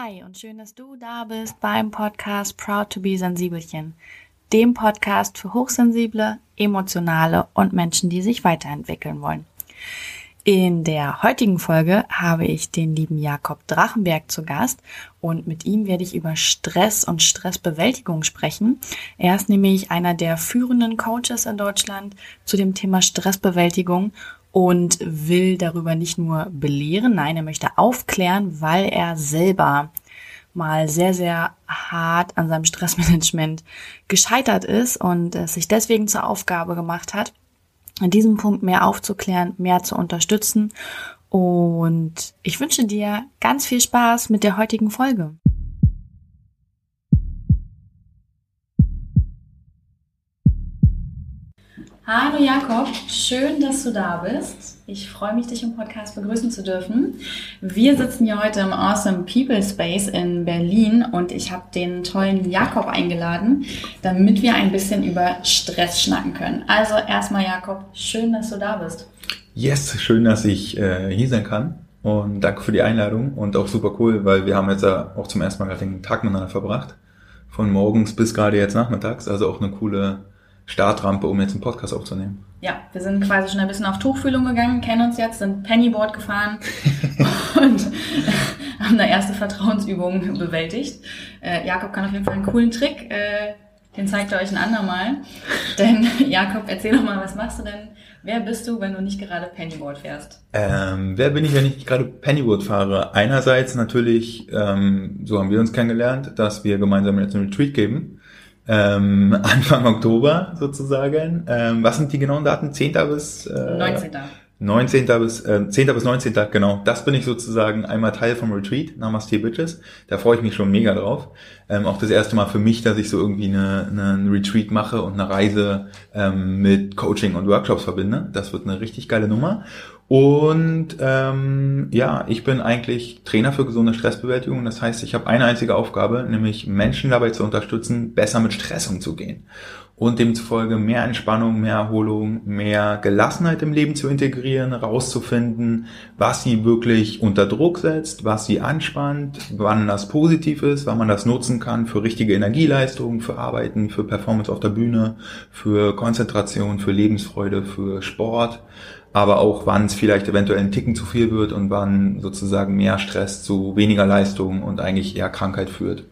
Hi und schön, dass du da bist beim Podcast Proud to be Sensibelchen, dem Podcast für Hochsensible, Emotionale und Menschen, die sich weiterentwickeln wollen. In der heutigen Folge habe ich den lieben Jakob Drachenberg zu Gast und mit ihm werde ich über Stress und Stressbewältigung sprechen. Er ist nämlich einer der führenden Coaches in Deutschland zu dem Thema Stressbewältigung und will darüber nicht nur belehren, nein, er möchte aufklären, weil er selber mal sehr, sehr hart an seinem Stressmanagement gescheitert ist und es sich deswegen zur Aufgabe gemacht hat, an diesem Punkt mehr aufzuklären, mehr zu unterstützen. Und ich wünsche dir ganz viel Spaß mit der heutigen Folge. Hallo Jakob, schön, dass du da bist. Ich freue mich, dich im Podcast begrüßen zu dürfen. Wir sitzen hier heute im Awesome People Space in Berlin und ich habe den tollen Jakob eingeladen, damit wir ein bisschen über Stress schnacken können. Also erstmal Jakob, schön, dass du da bist. Yes, schön, dass ich äh, hier sein kann und danke für die Einladung und auch super cool, weil wir haben jetzt ja auch zum ersten Mal gerade den Tag miteinander verbracht, von morgens bis gerade jetzt nachmittags, also auch eine coole Startrampe, um jetzt einen Podcast aufzunehmen. Ja, wir sind quasi schon ein bisschen auf Tuchfühlung gegangen, kennen uns jetzt, sind Pennyboard gefahren und haben eine erste Vertrauensübung bewältigt. Äh, Jakob kann auf jeden Fall einen coolen Trick, äh, den zeigt er euch ein andermal. Denn Jakob, erzähl doch mal, was machst du denn? Wer bist du, wenn du nicht gerade Pennyboard fährst? Ähm, wer bin ich, wenn ich nicht gerade Pennyboard fahre? Einerseits natürlich, ähm, so haben wir uns kennengelernt, dass wir gemeinsam jetzt einen Retreat geben ähm, Anfang Oktober sozusagen. Ähm, was sind die genauen Daten? 10. bis äh, 19. 19. bis äh, 10. bis 19. genau. Das bin ich sozusagen einmal Teil vom Retreat, Namaste Bitches. Da freue ich mich schon mega drauf. Ähm, auch das erste Mal für mich, dass ich so irgendwie eine, eine Retreat mache und eine Reise ähm, mit Coaching und Workshops verbinde. Das wird eine richtig geile Nummer. Und ähm, ja, ich bin eigentlich Trainer für gesunde Stressbewältigung. Das heißt, ich habe eine einzige Aufgabe, nämlich Menschen dabei zu unterstützen, besser mit Stress umzugehen. Und demzufolge mehr Entspannung, mehr Erholung, mehr Gelassenheit im Leben zu integrieren, rauszufinden, was sie wirklich unter Druck setzt, was sie anspannt, wann das positiv ist, wann man das nutzen kann für richtige Energieleistungen, für Arbeiten, für Performance auf der Bühne, für Konzentration, für Lebensfreude, für Sport aber auch wann es vielleicht eventuell ein Ticken zu viel wird und wann sozusagen mehr Stress zu weniger Leistung und eigentlich eher Krankheit führt.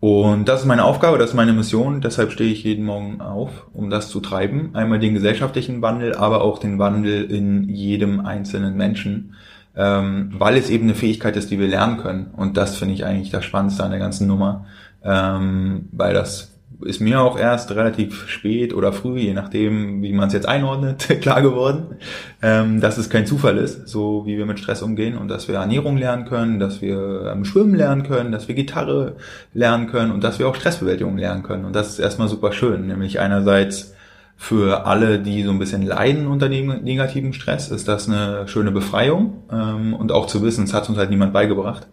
Und das ist meine Aufgabe, das ist meine Mission, deshalb stehe ich jeden Morgen auf, um das zu treiben. Einmal den gesellschaftlichen Wandel, aber auch den Wandel in jedem einzelnen Menschen, ähm, weil es eben eine Fähigkeit ist, die wir lernen können. Und das finde ich eigentlich das Spannendste an der ganzen Nummer, ähm, weil das ist mir auch erst relativ spät oder früh, je nachdem, wie man es jetzt einordnet, klar geworden, ähm, dass es kein Zufall ist, so wie wir mit Stress umgehen und dass wir Ernährung lernen können, dass wir ähm, Schwimmen lernen können, dass wir Gitarre lernen können und dass wir auch Stressbewältigung lernen können. Und das ist erstmal super schön, nämlich einerseits für alle, die so ein bisschen leiden unter dem negativen Stress, ist das eine schöne Befreiung ähm, und auch zu wissen, es hat uns halt niemand beigebracht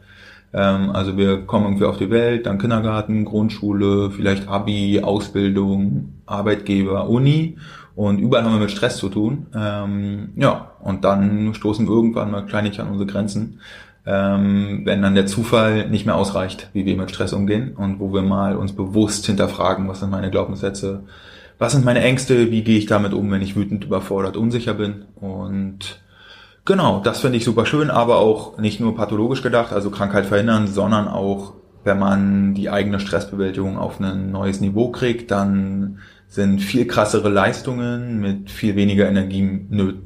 ähm, also wir kommen irgendwie auf die Welt, dann Kindergarten, Grundschule, vielleicht Abi, Ausbildung, Arbeitgeber, Uni und überall haben wir mit Stress zu tun. Ähm, ja, und dann stoßen wir irgendwann mal kleinlich an unsere Grenzen, ähm, wenn dann der Zufall nicht mehr ausreicht, wie wir mit Stress umgehen und wo wir mal uns bewusst hinterfragen, was sind meine Glaubenssätze, was sind meine Ängste, wie gehe ich damit um, wenn ich wütend, überfordert, unsicher bin und Genau, das finde ich super schön, aber auch nicht nur pathologisch gedacht, also Krankheit verhindern, sondern auch, wenn man die eigene Stressbewältigung auf ein neues Niveau kriegt, dann sind viel krassere Leistungen mit viel weniger Energie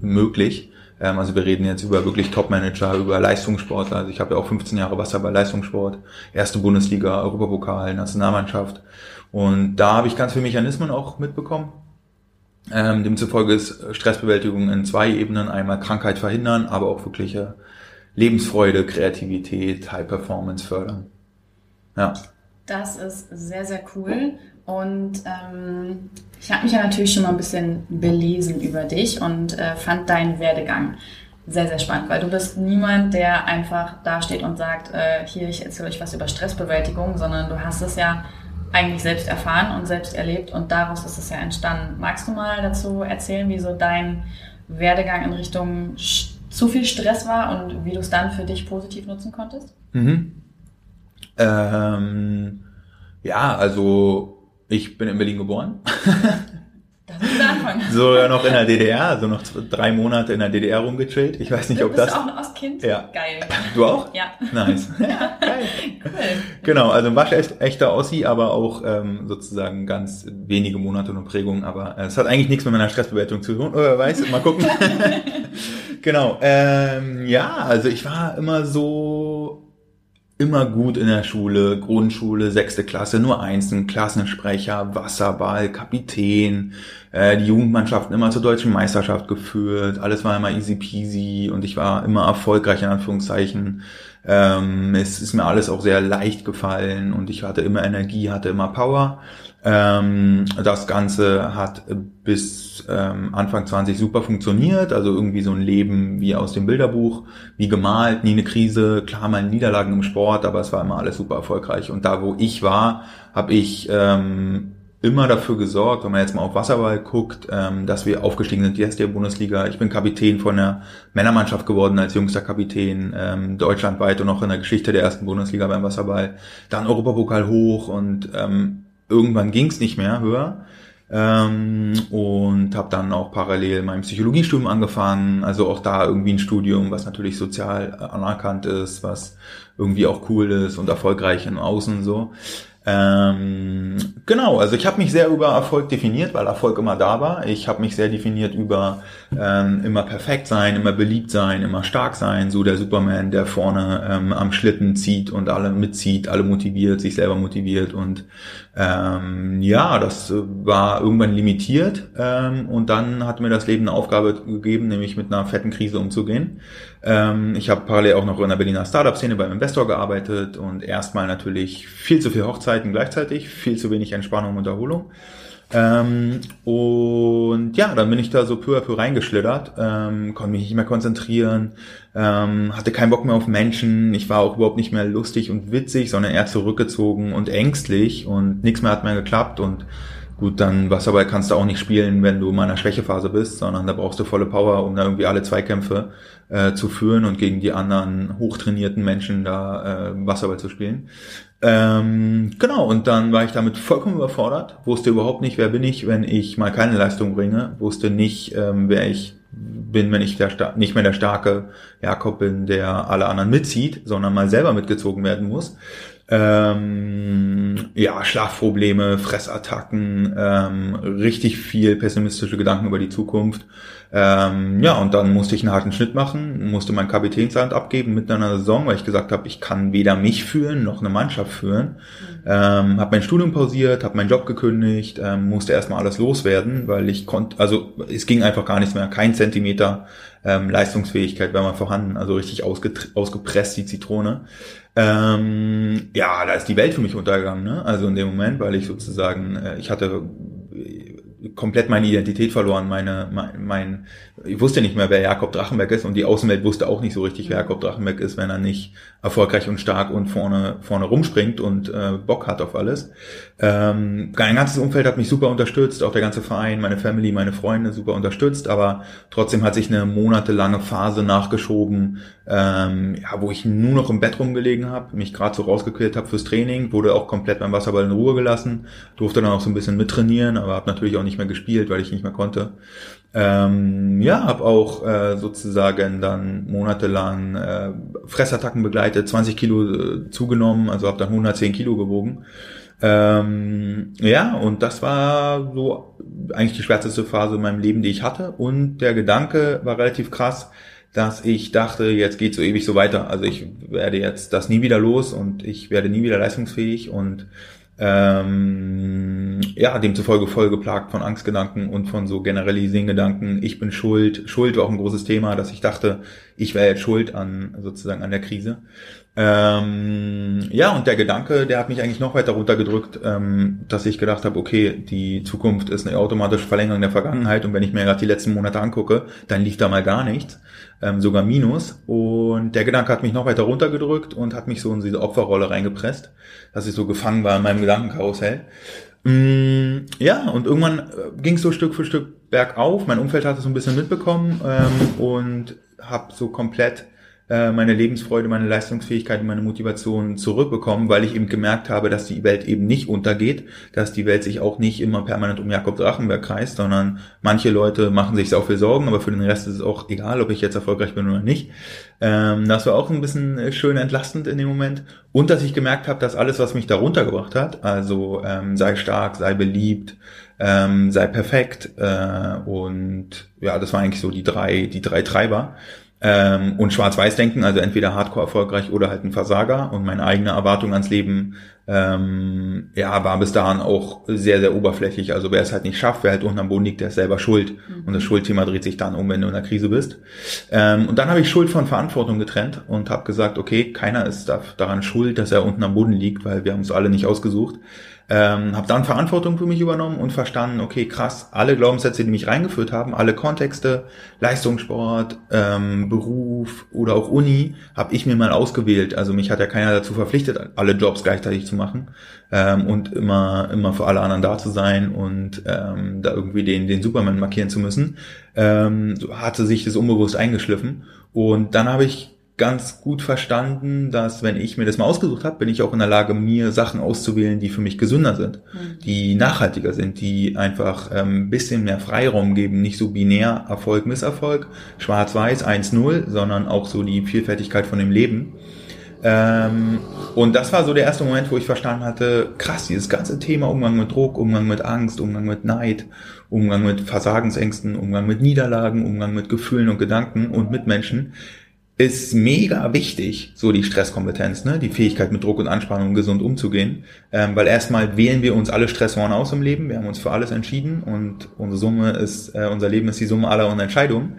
möglich. Ähm, also wir reden jetzt über wirklich Top-Manager, über Leistungssportler. Also ich habe ja auch 15 Jahre Wasserball Leistungssport, erste Bundesliga, Europapokal, Nationalmannschaft. Und da habe ich ganz viele Mechanismen auch mitbekommen ähm, demzufolge ist Stressbewältigung in zwei Ebenen. Einmal Krankheit verhindern, aber auch wirkliche Lebensfreude, Kreativität, High Performance fördern. Ja. Das ist sehr, sehr cool. Und ähm, ich habe mich ja natürlich schon mal ein bisschen belesen über dich und äh, fand deinen Werdegang sehr, sehr spannend, weil du bist niemand, der einfach dasteht und sagt, äh, hier, ich erzähle euch was über Stressbewältigung, sondern du hast es ja eigentlich selbst erfahren und selbst erlebt und daraus ist es ja entstanden. Magst du mal dazu erzählen, wie so dein Werdegang in Richtung zu viel Stress war und wie du es dann für dich positiv nutzen konntest? Mhm. Ähm, ja, also ich bin in Berlin geboren. Anfang. Sogar noch in der DDR, also noch drei Monate in der DDR rumgechillt. Ich weiß nicht, ob Bist das. du auch ein Ostkind? Ja. Geil. Du auch? Ja. Nice. Ja, geil. Cool. Genau, also ein waschechter Ossi, aber auch ähm, sozusagen ganz wenige Monate und Prägung. Aber äh, es hat eigentlich nichts mit meiner Stressbewertung zu tun. Oder weiß, mal gucken. genau. Ähm, ja, also ich war immer so immer gut in der Schule, Grundschule, sechste Klasse, nur Einzeln, Klassensprecher, Wasserball, Kapitän, äh, die Jugendmannschaften immer zur deutschen Meisterschaft geführt, alles war immer easy peasy und ich war immer erfolgreich in Anführungszeichen. Ähm, es ist mir alles auch sehr leicht gefallen und ich hatte immer Energie, hatte immer Power. Ähm, das Ganze hat bis ähm, Anfang 20 super funktioniert, also irgendwie so ein Leben wie aus dem Bilderbuch, wie gemalt, nie eine Krise, klar mal Niederlagen im Sport, aber es war immer alles super erfolgreich. Und da, wo ich war, habe ich ähm, immer dafür gesorgt, wenn man jetzt mal auf Wasserball guckt, ähm, dass wir aufgestiegen sind, die erste Bundesliga. Ich bin Kapitän von der Männermannschaft geworden als jüngster Kapitän, ähm, deutschlandweit und auch in der Geschichte der ersten Bundesliga beim Wasserball. Dann Europapokal hoch und ähm, irgendwann ging es nicht mehr höher. Ähm, und habe dann auch parallel mein Psychologiestudium angefangen, also auch da irgendwie ein Studium, was natürlich sozial anerkannt ist, was irgendwie auch cool ist und erfolgreich im Außen so. Ähm, genau, also ich habe mich sehr über Erfolg definiert, weil Erfolg immer da war. Ich habe mich sehr definiert über ähm, immer perfekt sein, immer beliebt sein, immer stark sein, so der Superman, der vorne ähm, am Schlitten zieht und alle mitzieht, alle motiviert, sich selber motiviert und ähm, ja, das war irgendwann limitiert ähm, und dann hat mir das Leben eine Aufgabe gegeben, nämlich mit einer fetten Krise umzugehen. Ähm, ich habe parallel auch noch in der Berliner Startup-Szene beim Investor gearbeitet und erstmal natürlich viel zu viel Hochzeiten gleichzeitig, viel zu wenig Entspannung und Erholung. Ähm, und ja, dann bin ich da so peu à peu reingeschlittert, ähm, konnte mich nicht mehr konzentrieren, ähm, hatte keinen Bock mehr auf Menschen, ich war auch überhaupt nicht mehr lustig und witzig, sondern eher zurückgezogen und ängstlich und nichts mehr hat mehr geklappt und gut, dann Wasserball kannst du auch nicht spielen, wenn du in einer Schwächephase bist, sondern da brauchst du volle Power, um da irgendwie alle Zweikämpfe äh, zu führen und gegen die anderen hochtrainierten Menschen da äh, Wasserball zu spielen. Ähm, genau, und dann war ich damit vollkommen überfordert, wusste überhaupt nicht, wer bin ich, wenn ich mal keine Leistung bringe, wusste nicht, ähm, wer ich bin, wenn ich der nicht mehr der starke Jakob bin, der alle anderen mitzieht, sondern mal selber mitgezogen werden muss. Ähm, ja, Schlafprobleme, Fressattacken, ähm, richtig viel pessimistische Gedanken über die Zukunft. Ähm, ja, und dann musste ich einen harten Schnitt machen, musste mein Kapitänsland abgeben mitten in einer Saison, weil ich gesagt habe, ich kann weder mich führen noch eine Mannschaft führen. Mhm. Ähm, habe mein Studium pausiert, habe meinen Job gekündigt, ähm, musste erstmal alles loswerden, weil ich konnte, also es ging einfach gar nichts mehr, kein Zentimeter ähm, Leistungsfähigkeit war mal vorhanden, also richtig ausgepresst die Zitrone. Ähm, ja, da ist die Welt für mich untergegangen, ne? Also in dem Moment, weil ich sozusagen, äh, ich hatte komplett meine Identität verloren, meine, mein, mein, ich wusste nicht mehr, wer Jakob Drachenberg ist und die Außenwelt wusste auch nicht so richtig, wer Jakob Drachenberg ist, wenn er nicht erfolgreich und stark und vorne, vorne rumspringt und äh, Bock hat auf alles. Ähm, mein ganzes Umfeld hat mich super unterstützt, auch der ganze Verein, meine Family, meine Freunde super unterstützt, aber trotzdem hat sich eine monatelange Phase nachgeschoben, ähm, ja, wo ich nur noch im Bett rumgelegen habe, mich gerade so rausgequält habe fürs Training, wurde auch komplett beim Wasserball in Ruhe gelassen, durfte dann auch so ein bisschen mittrainieren, aber habe natürlich auch nicht mehr gespielt, weil ich nicht mehr konnte. Ähm, ja, habe auch äh, sozusagen dann monatelang äh, Fressattacken begleitet, 20 Kilo äh, zugenommen, also habe dann 110 Kilo gewogen. Ähm, ja, und das war so eigentlich die schwärzeste Phase in meinem Leben, die ich hatte. Und der Gedanke war relativ krass, dass ich dachte, jetzt geht so ewig so weiter. Also ich werde jetzt das nie wieder los und ich werde nie wieder leistungsfähig und ähm, ja, demzufolge voll geplagt von Angstgedanken und von so Generalisiergedanken, ich bin schuld. Schuld war auch ein großes Thema, dass ich dachte, ich wäre jetzt schuld an sozusagen an der Krise. Ähm, ja, und der Gedanke, der hat mich eigentlich noch weiter runtergedrückt, ähm, dass ich gedacht habe, okay, die Zukunft ist eine automatische Verlängerung der Vergangenheit und wenn ich mir gerade die letzten Monate angucke, dann lief da mal gar nichts ähm, sogar Minus. Und der Gedanke hat mich noch weiter runtergedrückt und hat mich so in diese Opferrolle reingepresst, dass ich so gefangen war in meinem Gedankenkarussell. Mm, ja, und irgendwann äh, ging es so Stück für Stück bergauf. Mein Umfeld hat es so ein bisschen mitbekommen ähm, und habe so komplett meine Lebensfreude, meine Leistungsfähigkeit meine Motivation zurückbekommen, weil ich eben gemerkt habe, dass die Welt eben nicht untergeht, dass die Welt sich auch nicht immer permanent um Jakob Drachenberg kreist, sondern manche Leute machen sich auch viel Sorgen, aber für den Rest ist es auch egal, ob ich jetzt erfolgreich bin oder nicht. Ähm, das war auch ein bisschen äh, schön entlastend in dem Moment. Und dass ich gemerkt habe, dass alles, was mich da runtergebracht hat, also ähm, sei stark, sei beliebt, ähm, sei perfekt äh, und ja, das waren eigentlich so die drei, die drei Treiber ähm, und Schwarz-Weiß-Denken, also entweder hardcore erfolgreich oder halt ein Versager. Und meine eigene Erwartung ans Leben ähm, ja, war bis dahin auch sehr, sehr oberflächlich. Also wer es halt nicht schafft, wer halt unten am Boden liegt, der ist selber schuld. Mhm. Und das Schuldthema dreht sich dann um, wenn du in einer Krise bist. Ähm, und dann habe ich Schuld von Verantwortung getrennt und habe gesagt, okay, keiner ist daran schuld, dass er unten am Boden liegt, weil wir haben es alle nicht ausgesucht. Ähm, habe dann Verantwortung für mich übernommen und verstanden, okay, krass, alle Glaubenssätze, die mich reingeführt haben, alle Kontexte, Leistungssport, ähm, Beruf oder auch Uni, habe ich mir mal ausgewählt. Also mich hat ja keiner dazu verpflichtet, alle Jobs gleichzeitig zu machen ähm, und immer immer für alle anderen da zu sein und ähm, da irgendwie den den Superman markieren zu müssen. Ähm, so hatte sich das unbewusst eingeschliffen und dann habe ich ganz gut verstanden, dass wenn ich mir das mal ausgesucht habe, bin ich auch in der Lage, mir Sachen auszuwählen, die für mich gesünder sind, mhm. die nachhaltiger sind, die einfach ähm, bisschen mehr Freiraum geben, nicht so binär Erfolg, Misserfolg, schwarz-weiß, 1-0, sondern auch so die Vielfältigkeit von dem Leben. Ähm, und das war so der erste Moment, wo ich verstanden hatte, krass, dieses ganze Thema Umgang mit Druck, Umgang mit Angst, Umgang mit Neid, Umgang mit Versagensängsten, Umgang mit Niederlagen, Umgang mit Gefühlen und Gedanken und Mitmenschen, ist mega wichtig, so die Stresskompetenz, ne? die Fähigkeit mit Druck und Anspannung gesund umzugehen, ähm, weil erstmal wählen wir uns alle Stressoren aus im Leben, wir haben uns für alles entschieden und unsere Summe ist, äh, unser Leben ist die Summe aller unserer Entscheidungen.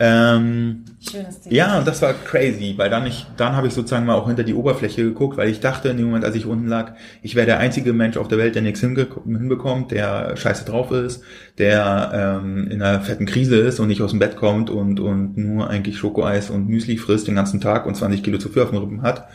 Ähm, Schönes Ding. Ja, und das war crazy, weil dann ich, dann habe ich sozusagen mal auch hinter die Oberfläche geguckt, weil ich dachte in dem Moment, als ich unten lag, ich wäre der einzige Mensch auf der Welt, der nichts hinbekommt, der scheiße drauf ist, der ähm, in einer fetten Krise ist und nicht aus dem Bett kommt und, und nur eigentlich Schokoeis und Müsli frisst den ganzen Tag und 20 Kilo zu viel auf dem Rippen hat.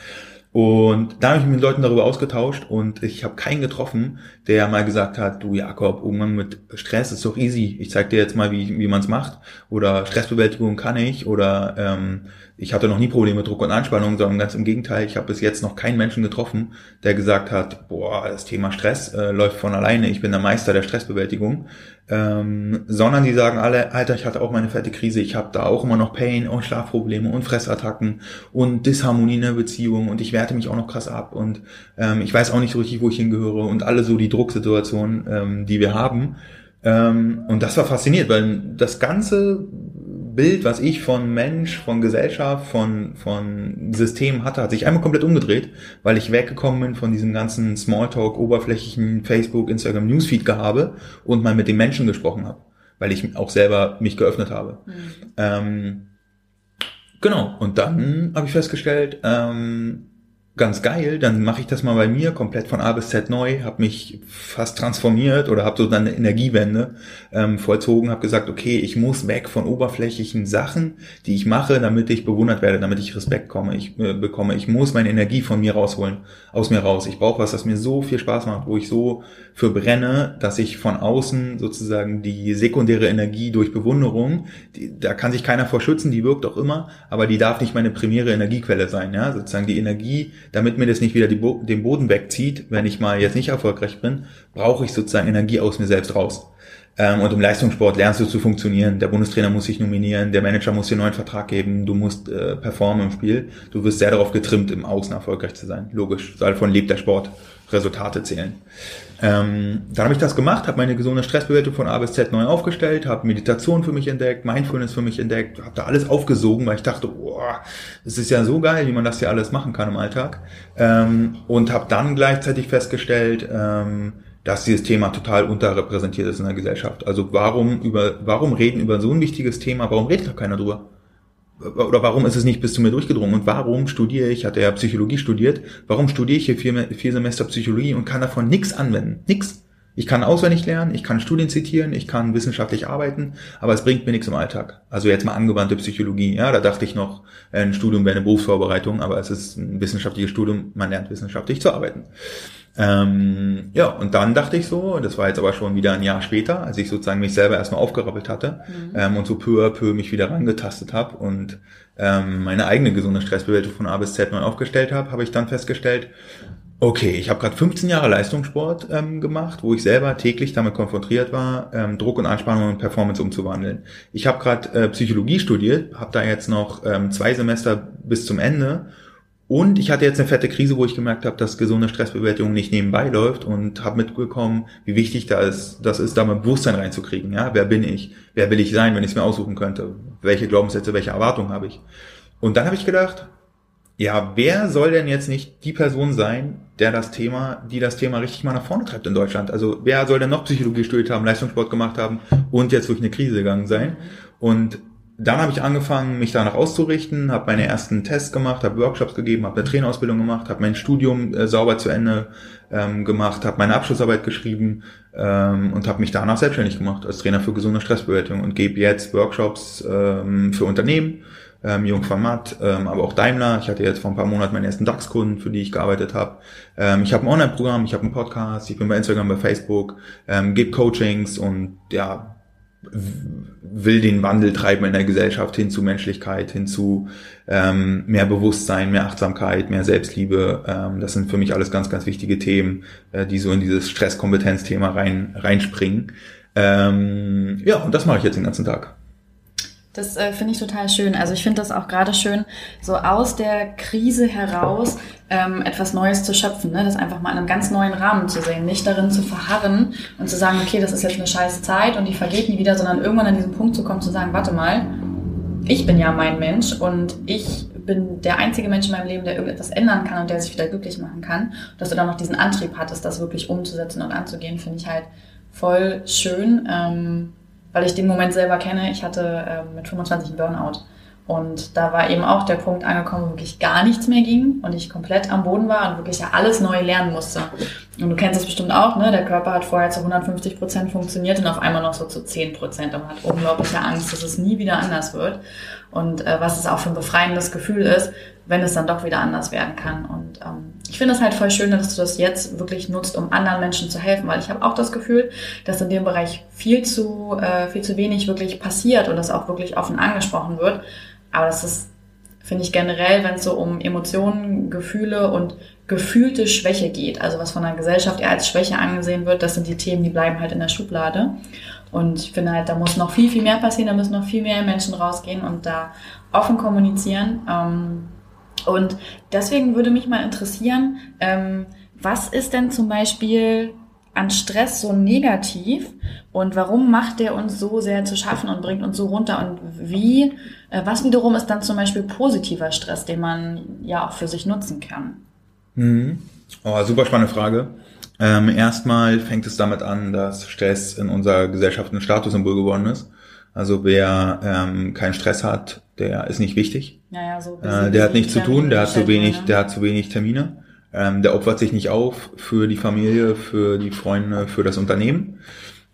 Und da habe ich mich mit Leuten darüber ausgetauscht und ich habe keinen getroffen, der mal gesagt hat, du Jakob, Umgang mit Stress ist doch easy. Ich zeig dir jetzt mal, wie, wie man es macht. Oder Stressbewältigung kann ich. Oder ähm, ich hatte noch nie Probleme mit Druck und Anspannung, sondern ganz im Gegenteil, ich habe bis jetzt noch keinen Menschen getroffen, der gesagt hat, boah, das Thema Stress äh, läuft von alleine, ich bin der Meister der Stressbewältigung, ähm, sondern die sagen alle, Alter, ich hatte auch meine fette Krise, ich habe da auch immer noch Pain und Schlafprobleme und Fressattacken und Disharmonie in der Beziehung und ich werte mich auch noch krass ab und ähm, ich weiß auch nicht so richtig, wo ich hingehöre und alle so die Drucksituationen, ähm, die wir haben. Ähm, und das war fasziniert, weil das ganze Bild, was ich von Mensch, von Gesellschaft, von, von System hatte, hat sich einmal komplett umgedreht, weil ich weggekommen bin von diesem ganzen Smalltalk, oberflächlichen Facebook, Instagram, Newsfeed gehabe und mal mit den Menschen gesprochen habe, weil ich auch selber mich geöffnet habe. Mhm. Ähm, genau, und dann habe ich festgestellt, ähm, ganz geil, dann mache ich das mal bei mir komplett von A bis Z neu, habe mich fast transformiert oder habe so dann eine Energiewende ähm, vollzogen, habe gesagt, okay, ich muss weg von oberflächlichen Sachen, die ich mache, damit ich bewundert werde, damit ich Respekt komme, ich äh, bekomme. Ich muss meine Energie von mir rausholen, aus mir raus. Ich brauche was, das mir so viel Spaß macht, wo ich so für brenne, dass ich von außen sozusagen die sekundäre Energie durch Bewunderung, die, da kann sich keiner vor schützen, die wirkt auch immer, aber die darf nicht meine primäre Energiequelle sein, ja, sozusagen die Energie damit mir das nicht wieder Bo den Boden wegzieht, wenn ich mal jetzt nicht erfolgreich bin, brauche ich sozusagen Energie aus mir selbst raus. Ähm, und im Leistungssport lernst du zu funktionieren. Der Bundestrainer muss sich nominieren, der Manager muss dir einen neuen Vertrag geben, du musst äh, performen im Spiel. Du wirst sehr darauf getrimmt, im Außen erfolgreich zu sein. Logisch, davon lebt der Sport. Resultate zählen. Ähm, dann habe ich das gemacht, habe meine gesunde Stressbewältigung von A bis Z neu aufgestellt, habe Meditation für mich entdeckt, Mindfulness für mich entdeckt, habe da alles aufgesogen, weil ich dachte, boah, es ist ja so geil, wie man das ja alles machen kann im Alltag. Ähm, und habe dann gleichzeitig festgestellt, ähm, dass dieses Thema total unterrepräsentiert ist in der Gesellschaft. Also warum über, warum reden über so ein wichtiges Thema, warum redet da keiner drüber? Oder warum ist es nicht bis zu mir durchgedrungen und warum studiere ich, hatte ja Psychologie studiert, warum studiere ich hier vier, vier Semester Psychologie und kann davon nichts anwenden, nix. Ich kann auswendig lernen, ich kann Studien zitieren, ich kann wissenschaftlich arbeiten, aber es bringt mir nichts im Alltag. Also jetzt mal angewandte Psychologie. Ja, da dachte ich noch, ein Studium wäre eine Berufsvorbereitung, aber es ist ein wissenschaftliches Studium, man lernt wissenschaftlich zu arbeiten. Ähm, ja, und dann dachte ich so, das war jetzt aber schon wieder ein Jahr später, als ich sozusagen mich selber erstmal aufgerappelt hatte mhm. ähm, und so peu à peu mich wieder rangetastet habe und ähm, meine eigene gesunde Stressbewältigung von A bis Z neu aufgestellt habe, habe ich dann festgestellt, okay, ich habe gerade 15 Jahre Leistungssport ähm, gemacht, wo ich selber täglich damit konfrontiert war, ähm, Druck und Anspannung und Performance umzuwandeln. Ich habe gerade äh, Psychologie studiert, habe da jetzt noch ähm, zwei Semester bis zum Ende und ich hatte jetzt eine fette Krise, wo ich gemerkt habe, dass gesunde Stressbewältigung nicht nebenbei läuft und habe mitbekommen, wie wichtig da ist, das ist, da mal Bewusstsein reinzukriegen. Ja, wer bin ich? Wer will ich sein, wenn ich es mir aussuchen könnte? Welche Glaubenssätze, welche Erwartungen habe ich? Und dann habe ich gedacht, ja, wer soll denn jetzt nicht die Person sein, der das Thema, die das Thema richtig mal nach vorne treibt in Deutschland? Also wer soll denn noch Psychologie studiert haben, Leistungssport gemacht haben und jetzt durch eine Krise gegangen sein? Und dann habe ich angefangen, mich danach auszurichten, habe meine ersten Tests gemacht, habe Workshops gegeben, habe eine Trainerausbildung gemacht, habe mein Studium äh, sauber zu Ende ähm, gemacht, habe meine Abschlussarbeit geschrieben ähm, und habe mich danach selbstständig gemacht als Trainer für gesunde Stressbewältigung und gebe jetzt Workshops ähm, für Unternehmen, ähm, Jung von Matt, ähm, aber auch Daimler. Ich hatte jetzt vor ein paar Monaten meinen ersten DAX-Kunden, für die ich gearbeitet habe. Ähm, ich habe ein Online-Programm, ich habe einen Podcast, ich bin bei Instagram, bei Facebook, ähm, gebe Coachings und ja, will den Wandel treiben in der Gesellschaft hin zu Menschlichkeit, hin zu ähm, mehr Bewusstsein, mehr Achtsamkeit, mehr Selbstliebe. Ähm, das sind für mich alles ganz, ganz wichtige Themen, äh, die so in dieses Stresskompetenzthema rein reinspringen. Ähm, ja, und das mache ich jetzt den ganzen Tag. Das äh, finde ich total schön. Also ich finde das auch gerade schön, so aus der Krise heraus ähm, etwas Neues zu schöpfen, ne? das einfach mal in einem ganz neuen Rahmen zu sehen, nicht darin zu verharren und zu sagen, okay, das ist jetzt eine scheiße Zeit und die vergeht nie wieder, sondern irgendwann an diesen Punkt zu kommen, zu sagen, warte mal, ich bin ja mein Mensch und ich bin der einzige Mensch in meinem Leben, der irgendetwas ändern kann und der sich wieder glücklich machen kann. Dass du dann noch diesen Antrieb hattest, das wirklich umzusetzen und anzugehen, finde ich halt voll schön. Ähm, weil ich den Moment selber kenne. Ich hatte äh, mit 25 einen Burnout. Und da war eben auch der Punkt angekommen, wo wirklich gar nichts mehr ging und ich komplett am Boden war und wirklich ja alles neu lernen musste. Und du kennst es bestimmt auch, ne? Der Körper hat vorher zu 150 Prozent funktioniert und auf einmal noch so zu 10 Prozent und man hat unglaubliche Angst, dass es nie wieder anders wird. Und äh, was es auch für ein befreiendes Gefühl ist, wenn es dann doch wieder anders werden kann. Und ähm, ich finde es halt voll schön, dass du das jetzt wirklich nutzt, um anderen Menschen zu helfen, weil ich habe auch das Gefühl, dass in dem Bereich viel zu, äh, viel zu wenig wirklich passiert und das auch wirklich offen angesprochen wird. Aber das ist, finde ich generell, wenn es so um Emotionen, Gefühle und gefühlte Schwäche geht, also was von der Gesellschaft eher als Schwäche angesehen wird, das sind die Themen, die bleiben halt in der Schublade. Und ich finde halt, da muss noch viel, viel mehr passieren, da müssen noch viel mehr Menschen rausgehen und da offen kommunizieren. Ähm, und deswegen würde mich mal interessieren, ähm, was ist denn zum Beispiel an Stress so negativ und warum macht der uns so sehr zu schaffen und bringt uns so runter und wie, äh, was wiederum ist dann zum Beispiel positiver Stress, den man ja auch für sich nutzen kann? Mhm. Oh, super spannende Frage. Ähm, erstmal fängt es damit an, dass Stress in unserer Gesellschaft ein Statussymbol geworden ist. Also wer ähm, keinen Stress hat, der ist nicht wichtig. Ja, ja, so äh, der hat nichts zu tun, der hat zu wenig, ne? der hat zu wenig Termine. Ähm, der opfert sich nicht auf für die Familie, für die Freunde, für das Unternehmen.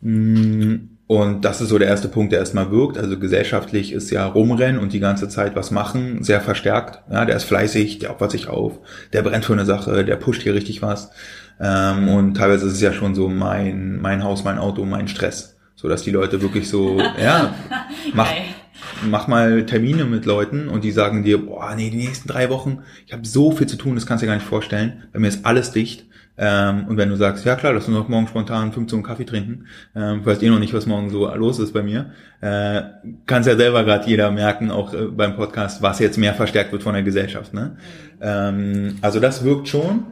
Mm, und das ist so der erste Punkt, der erstmal wirkt. Also gesellschaftlich ist ja rumrennen und die ganze Zeit was machen sehr verstärkt. Ja, der ist fleißig, der opfert sich auf, der brennt für eine Sache, der pusht hier richtig was. Ähm, und teilweise ist es ja schon so mein, mein Haus, mein Auto, mein Stress so dass die Leute wirklich so, ja, mach, mach mal Termine mit Leuten und die sagen dir, boah, nee, die nächsten drei Wochen, ich habe so viel zu tun, das kannst du dir gar nicht vorstellen. Bei mir ist alles dicht. Ähm, und wenn du sagst, ja klar, lass uns noch morgen spontan 15 Uhr Kaffee trinken, ähm, weißt eh noch nicht, was morgen so los ist bei mir, äh, kannst ja selber gerade jeder merken, auch äh, beim Podcast, was jetzt mehr verstärkt wird von der Gesellschaft. Ne? Ähm, also das wirkt schon.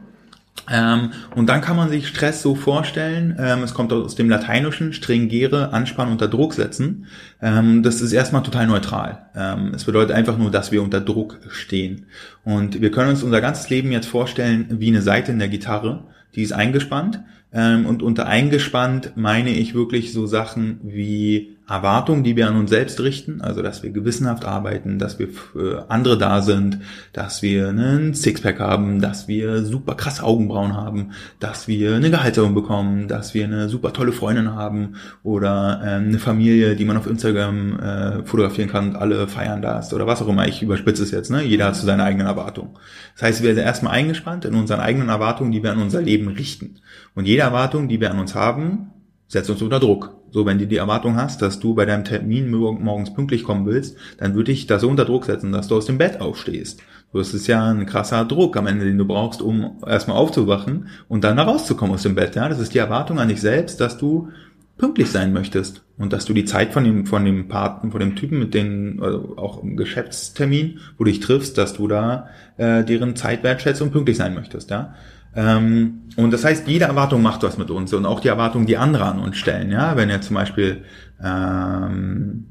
Ähm, und dann kann man sich Stress so vorstellen, ähm, es kommt aus dem Lateinischen, stringere, anspannen, unter Druck setzen. Ähm, das ist erstmal total neutral. Ähm, es bedeutet einfach nur, dass wir unter Druck stehen. Und wir können uns unser ganzes Leben jetzt vorstellen wie eine Seite in der Gitarre, die ist eingespannt. Ähm, und unter eingespannt meine ich wirklich so Sachen wie Erwartungen, die wir an uns selbst richten, also dass wir gewissenhaft arbeiten, dass wir für andere da sind, dass wir einen Sixpack haben, dass wir super krasse Augenbrauen haben, dass wir eine Gehaltserhöhung bekommen, dass wir eine super tolle Freundin haben oder äh, eine Familie, die man auf Instagram äh, fotografieren kann und alle feiern das oder was auch immer. Ich überspitze es jetzt, ne? Jeder hat so seine eigenen Erwartungen. Das heißt, wir sind erstmal eingespannt in unseren eigenen Erwartungen, die wir an unser Leben richten. Und jede Erwartung, die wir an uns haben, setzt uns unter Druck. So, wenn du die Erwartung hast, dass du bei deinem Termin morgens pünktlich kommen willst, dann würde ich da so unter Druck setzen, dass du aus dem Bett aufstehst. Das ist ja ein krasser Druck am Ende, den du brauchst, um erstmal aufzuwachen und dann da rauszukommen aus dem Bett. Ja, das ist die Erwartung an dich selbst, dass du pünktlich sein möchtest und dass du die Zeit von dem von dem Paten, von dem Typen mit den also auch im Geschäftstermin, wo du dich triffst, dass du da äh, deren Zeit wertschätzt und pünktlich sein möchtest. Ja, ähm, und das heißt, jede Erwartung macht was mit uns und auch die Erwartung, die andere an uns stellen. Ja, wenn ihr zum Beispiel ähm,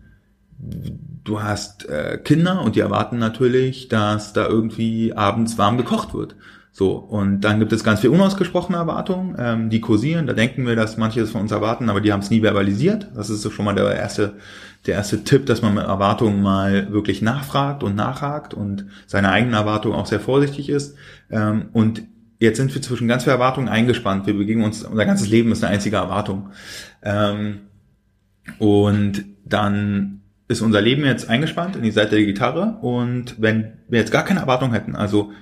du hast äh, Kinder und die erwarten natürlich, dass da irgendwie abends warm gekocht wird. So, und dann gibt es ganz viel unausgesprochene Erwartungen, ähm, die kursieren. Da denken wir, dass manche es von uns erwarten, aber die haben es nie verbalisiert. Das ist schon mal der erste, der erste Tipp, dass man mit Erwartungen mal wirklich nachfragt und nachhakt und seine eigenen Erwartungen auch sehr vorsichtig ist. Ähm, und jetzt sind wir zwischen ganz vielen Erwartungen eingespannt. Wir begegnen uns, unser ganzes Leben ist eine einzige Erwartung. Ähm, und dann ist unser Leben jetzt eingespannt in die Seite der Gitarre und wenn wir jetzt gar keine Erwartung hätten, also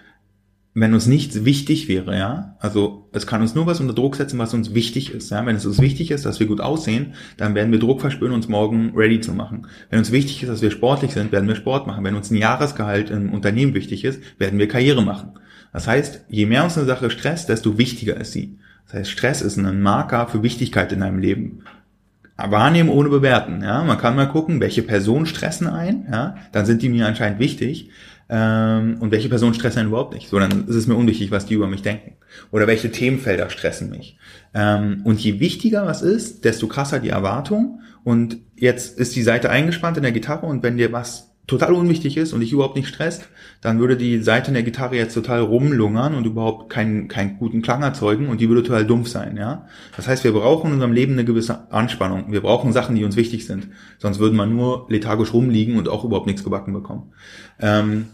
wenn uns nichts wichtig wäre, ja, also es kann uns nur was unter Druck setzen, was uns wichtig ist, ja, wenn es uns wichtig ist, dass wir gut aussehen, dann werden wir Druck verspüren, uns morgen ready zu machen. Wenn uns wichtig ist, dass wir sportlich sind, werden wir Sport machen. Wenn uns ein Jahresgehalt im Unternehmen wichtig ist, werden wir Karriere machen. Das heißt, je mehr uns eine Sache stresst, desto wichtiger ist sie. Das heißt, Stress ist ein Marker für Wichtigkeit in deinem Leben. Wahrnehmen ohne bewerten. Ja, man kann mal gucken, welche Personen stressen ein. Ja, dann sind die mir anscheinend wichtig. Ähm, und welche Personen stressen einen überhaupt nicht. So, dann ist es mir unwichtig, was die über mich denken. Oder welche Themenfelder stressen mich. Ähm, und je wichtiger was ist, desto krasser die Erwartung. Und jetzt ist die Seite eingespannt in der Gitarre und wenn dir was total unwichtig ist und dich überhaupt nicht stresst, dann würde die Seite in der Gitarre jetzt total rumlungern und überhaupt keinen, keinen guten Klang erzeugen und die würde total dumpf sein, ja. Das heißt, wir brauchen in unserem Leben eine gewisse Anspannung. Wir brauchen Sachen, die uns wichtig sind. Sonst würde man nur lethargisch rumliegen und auch überhaupt nichts gebacken bekommen. Ähm,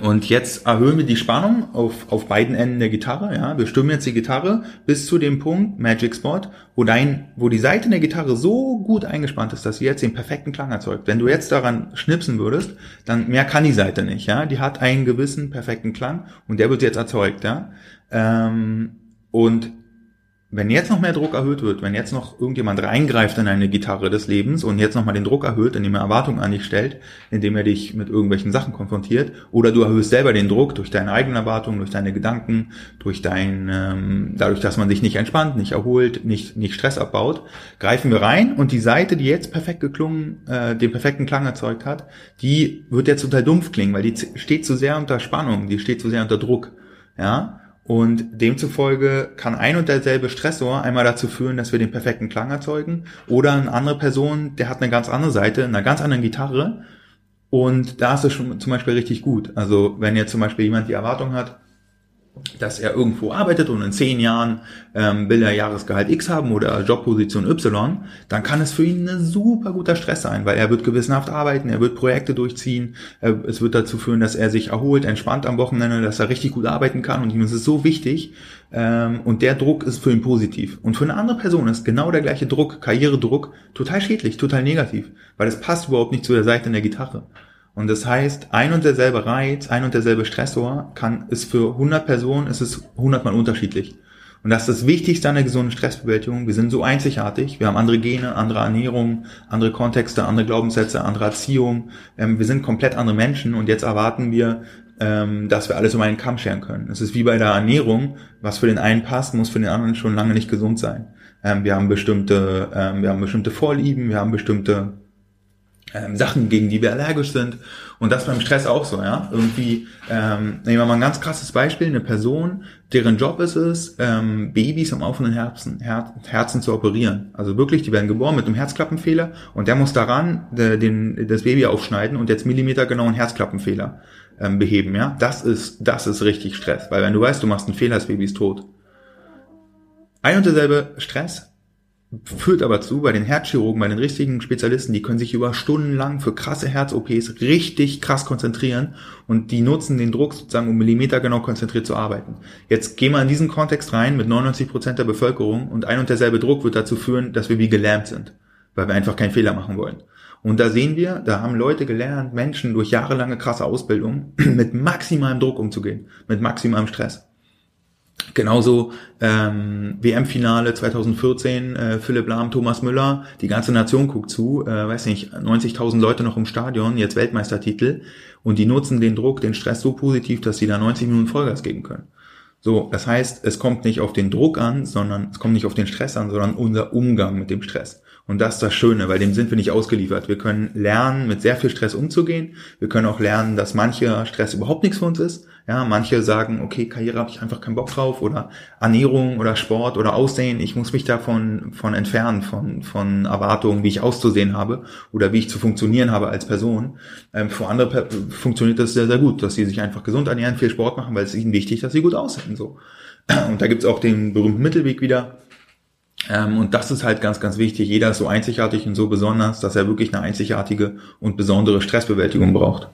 und jetzt erhöhen wir die Spannung auf, auf beiden Enden der Gitarre. Ja, wir stimmen jetzt die Gitarre bis zu dem Punkt Magic Spot, wo dein, wo die Seite der Gitarre so gut eingespannt ist, dass sie jetzt den perfekten Klang erzeugt. Wenn du jetzt daran schnipsen würdest, dann mehr kann die Seite nicht. Ja, die hat einen gewissen perfekten Klang und der wird jetzt erzeugt. Ja, ähm, und wenn jetzt noch mehr Druck erhöht wird, wenn jetzt noch irgendjemand reingreift in eine Gitarre des Lebens und jetzt nochmal den Druck erhöht, indem er Erwartungen an dich stellt, indem er dich mit irgendwelchen Sachen konfrontiert, oder du erhöhst selber den Druck durch deine eigenen Erwartungen, durch deine Gedanken, durch dein, ähm, dadurch, dass man sich nicht entspannt, nicht erholt, nicht, nicht Stress abbaut, greifen wir rein und die Seite, die jetzt perfekt geklungen, äh, den perfekten Klang erzeugt hat, die wird jetzt total dumpf klingen, weil die steht zu sehr unter Spannung, die steht zu sehr unter Druck. Ja, und demzufolge kann ein und derselbe Stressor einmal dazu führen, dass wir den perfekten Klang erzeugen. Oder eine andere Person, der hat eine ganz andere Seite, eine ganz andere Gitarre. Und da ist es schon zum Beispiel richtig gut. Also wenn jetzt zum Beispiel jemand die Erwartung hat, dass er irgendwo arbeitet und in zehn Jahren ähm, will er Jahresgehalt X haben oder Jobposition Y, dann kann es für ihn ein super guter Stress sein, weil er wird gewissenhaft arbeiten, er wird Projekte durchziehen, er, es wird dazu führen, dass er sich erholt, entspannt am Wochenende, dass er richtig gut arbeiten kann und ihm ist es so wichtig ähm, und der Druck ist für ihn positiv. Und für eine andere Person ist genau der gleiche Druck, Karrieredruck, total schädlich, total negativ, weil es passt überhaupt nicht zu der Seite in der Gitarre. Und das heißt, ein und derselbe Reiz, ein und derselbe Stressor kann, ist für 100 Personen, ist es 100 mal unterschiedlich. Und das ist das Wichtigste an der gesunden Stressbewältigung. Wir sind so einzigartig. Wir haben andere Gene, andere Ernährung, andere Kontexte, andere Glaubenssätze, andere Erziehung. Ähm, wir sind komplett andere Menschen und jetzt erwarten wir, ähm, dass wir alles um einen Kamm scheren können. Es ist wie bei der Ernährung. Was für den einen passt, muss für den anderen schon lange nicht gesund sein. Ähm, wir haben bestimmte, ähm, wir haben bestimmte Vorlieben, wir haben bestimmte ähm, Sachen, gegen die wir allergisch sind. Und das beim Stress auch so, ja. Irgendwie, ähm, nehmen wir mal ein ganz krasses Beispiel, eine Person, deren Job ist es, ähm, Babys am offenen Herzen, Her Herzen zu operieren. Also wirklich, die werden geboren mit einem Herzklappenfehler und der muss daran der, den, das Baby aufschneiden und jetzt Millimeter genau einen Herzklappenfehler ähm, beheben, ja. Das ist, das ist richtig Stress, weil wenn du weißt, du machst einen Fehler, das Baby ist tot. Ein und derselbe Stress führt aber zu, bei den Herzchirurgen, bei den richtigen Spezialisten, die können sich über Stunden lang für krasse Herz-OPs richtig krass konzentrieren und die nutzen den Druck sozusagen, um Millimeter genau konzentriert zu arbeiten. Jetzt gehen wir in diesen Kontext rein mit 99 Prozent der Bevölkerung und ein und derselbe Druck wird dazu führen, dass wir wie gelähmt sind, weil wir einfach keinen Fehler machen wollen. Und da sehen wir, da haben Leute gelernt, Menschen durch jahrelange krasse Ausbildung mit maximalem Druck umzugehen, mit maximalem Stress. Genauso ähm, WM-Finale 2014, äh, Philipp Lahm, Thomas Müller, die ganze Nation guckt zu, äh, weiß nicht, 90.000 Leute noch im Stadion, jetzt Weltmeistertitel und die nutzen den Druck, den Stress so positiv, dass sie da 90 Minuten Vollgas geben können. So, das heißt, es kommt nicht auf den Druck an, sondern es kommt nicht auf den Stress an, sondern unser Umgang mit dem Stress. Und das ist das Schöne, weil dem sind wir nicht ausgeliefert. Wir können lernen, mit sehr viel Stress umzugehen. Wir können auch lernen, dass mancher Stress überhaupt nichts für uns ist. Ja, manche sagen, okay, Karriere habe ich einfach keinen Bock drauf oder Ernährung oder Sport oder Aussehen. Ich muss mich davon von entfernen, von, von Erwartungen, wie ich auszusehen habe oder wie ich zu funktionieren habe als Person. Ähm, für andere funktioniert das sehr, sehr gut, dass sie sich einfach gesund ernähren, viel Sport machen, weil es ihnen wichtig, dass sie gut aussehen. So. Und da gibt's auch den berühmten Mittelweg wieder ähm, und das ist halt ganz, ganz wichtig. Jeder ist so einzigartig und so besonders, dass er wirklich eine einzigartige und besondere Stressbewältigung braucht.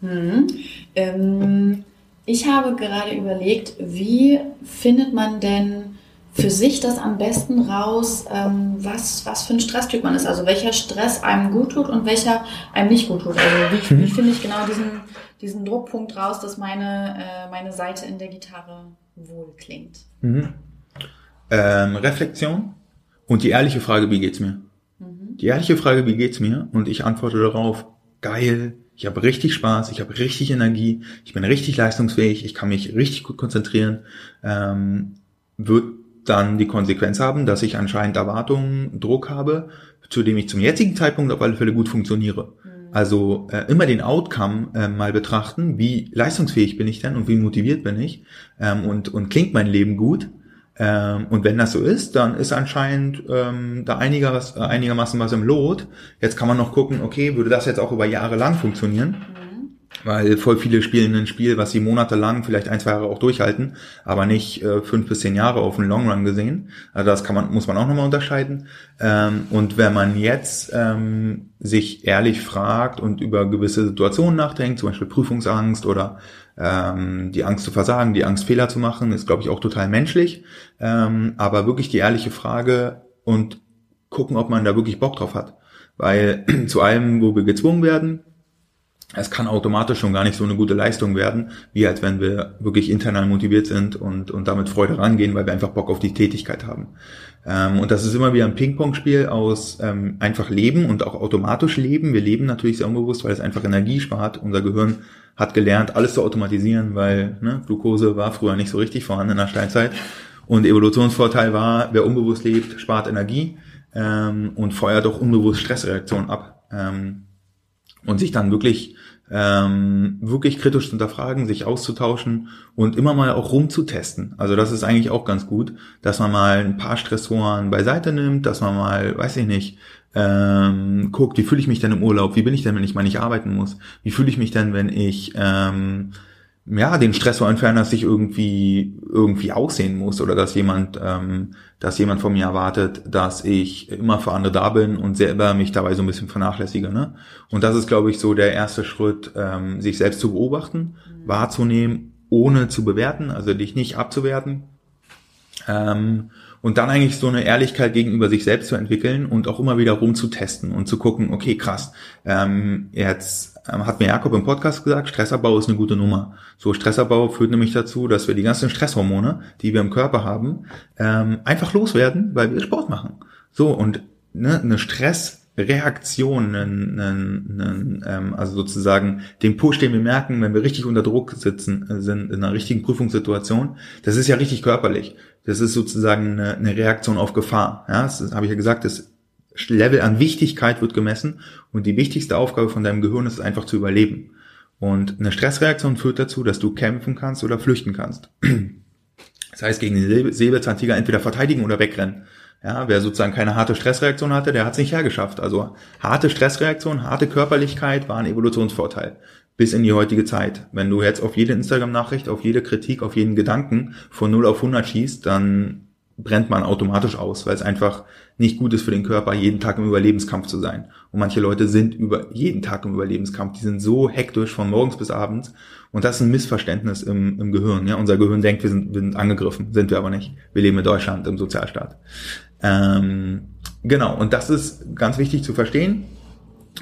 Hm. Ähm, ich habe gerade überlegt, wie findet man denn für sich das am besten raus, ähm, was, was für ein Stresstyp man ist? Also welcher Stress einem gut tut und welcher einem nicht gut tut. Also wie, wie mhm. finde ich genau diesen, diesen Druckpunkt raus, dass meine, äh, meine Seite in der Gitarre wohl klingt? Mhm ähm, Reflexion und die ehrliche Frage, wie geht's mir? Mhm. Die ehrliche Frage, wie geht's mir? Und ich antworte darauf, geil, ich habe richtig Spaß, ich habe richtig Energie, ich bin richtig leistungsfähig, ich kann mich richtig gut konzentrieren, ähm, wird dann die Konsequenz haben, dass ich anscheinend Erwartungen, Druck habe, zu dem ich zum jetzigen Zeitpunkt auf alle Fälle gut funktioniere. Mhm. Also äh, immer den Outcome äh, mal betrachten, wie leistungsfähig bin ich denn und wie motiviert bin ich ähm, und, und klingt mein Leben gut ähm, und wenn das so ist, dann ist anscheinend ähm, da einiger was, äh, einigermaßen was im Lot. Jetzt kann man noch gucken, okay, würde das jetzt auch über Jahre lang funktionieren? Mhm. Weil voll viele spielen ein Spiel, was sie monatelang, vielleicht ein, zwei Jahre auch durchhalten, aber nicht äh, fünf bis zehn Jahre auf den Long Run gesehen. Also das kann man, muss man auch nochmal unterscheiden. Ähm, und wenn man jetzt ähm, sich ehrlich fragt und über gewisse Situationen nachdenkt, zum Beispiel Prüfungsangst oder ähm, die Angst zu versagen, die Angst Fehler zu machen, ist, glaube ich, auch total menschlich. Ähm, aber wirklich die ehrliche Frage und gucken, ob man da wirklich Bock drauf hat. Weil zu allem, wo wir gezwungen werden, es kann automatisch schon gar nicht so eine gute Leistung werden, wie als wenn wir wirklich internal motiviert sind und, und damit Freude rangehen, weil wir einfach Bock auf die Tätigkeit haben. Ähm, und das ist immer wieder ein Ping-Pong-Spiel aus ähm, einfach Leben und auch automatisch Leben. Wir leben natürlich sehr unbewusst, weil es einfach Energie spart. Unser Gehirn hat gelernt, alles zu automatisieren, weil ne, Glucose war früher nicht so richtig vorhanden in der Steinzeit. Und Evolutionsvorteil war, wer unbewusst lebt, spart Energie ähm, und feuert auch unbewusst Stressreaktionen ab. Ähm, und sich dann wirklich ähm, wirklich kritisch zu hinterfragen, sich auszutauschen und immer mal auch rumzutesten. Also das ist eigentlich auch ganz gut, dass man mal ein paar Stressoren beiseite nimmt, dass man mal, weiß ich nicht, ähm, guckt, wie fühle ich mich denn im Urlaub, wie bin ich denn, wenn ich mal nicht arbeiten muss, wie fühle ich mich denn, wenn ich ähm, ja, den Stressor entfernen, dass ich irgendwie irgendwie aussehen muss oder dass jemand, ähm, dass jemand von mir erwartet, dass ich immer für andere da bin und selber mich dabei so ein bisschen vernachlässige. Ne? Und das ist, glaube ich, so der erste Schritt, ähm, sich selbst zu beobachten, mhm. wahrzunehmen, ohne zu bewerten, also dich nicht abzuwerten. Ähm, und dann eigentlich so eine Ehrlichkeit gegenüber sich selbst zu entwickeln und auch immer wieder rumzutesten und zu gucken, okay, krass, ähm, jetzt ähm, hat mir Jakob im Podcast gesagt, Stressabbau ist eine gute Nummer. So Stressabbau führt nämlich dazu, dass wir die ganzen Stresshormone, die wir im Körper haben, ähm, einfach loswerden, weil wir Sport machen. So und ne, eine Stress Reaktion, einen, ähm, also sozusagen den Push, den wir merken, wenn wir richtig unter Druck sitzen, äh, sind in einer richtigen Prüfungssituation, das ist ja richtig körperlich. Das ist sozusagen eine, eine Reaktion auf Gefahr. Ja, das habe ich ja gesagt, das Level an Wichtigkeit wird gemessen und die wichtigste Aufgabe von deinem Gehirn ist einfach zu überleben. Und eine Stressreaktion führt dazu, dass du kämpfen kannst oder flüchten kannst. Das heißt, gegen den Säbelzahntiger entweder verteidigen oder wegrennen. Ja, wer sozusagen keine harte Stressreaktion hatte, der hat es nicht hergeschafft. Also harte Stressreaktion, harte Körperlichkeit war ein Evolutionsvorteil bis in die heutige Zeit. Wenn du jetzt auf jede Instagram-Nachricht, auf jede Kritik, auf jeden Gedanken von 0 auf 100 schießt, dann brennt man automatisch aus, weil es einfach nicht gut ist für den Körper, jeden Tag im Überlebenskampf zu sein. Und manche Leute sind über jeden Tag im Überlebenskampf, die sind so hektisch von morgens bis abends. Und das ist ein Missverständnis im, im Gehirn. Ja? Unser Gehirn denkt, wir sind, wir sind angegriffen, sind wir aber nicht. Wir leben in Deutschland im Sozialstaat. Ähm, genau, und das ist ganz wichtig zu verstehen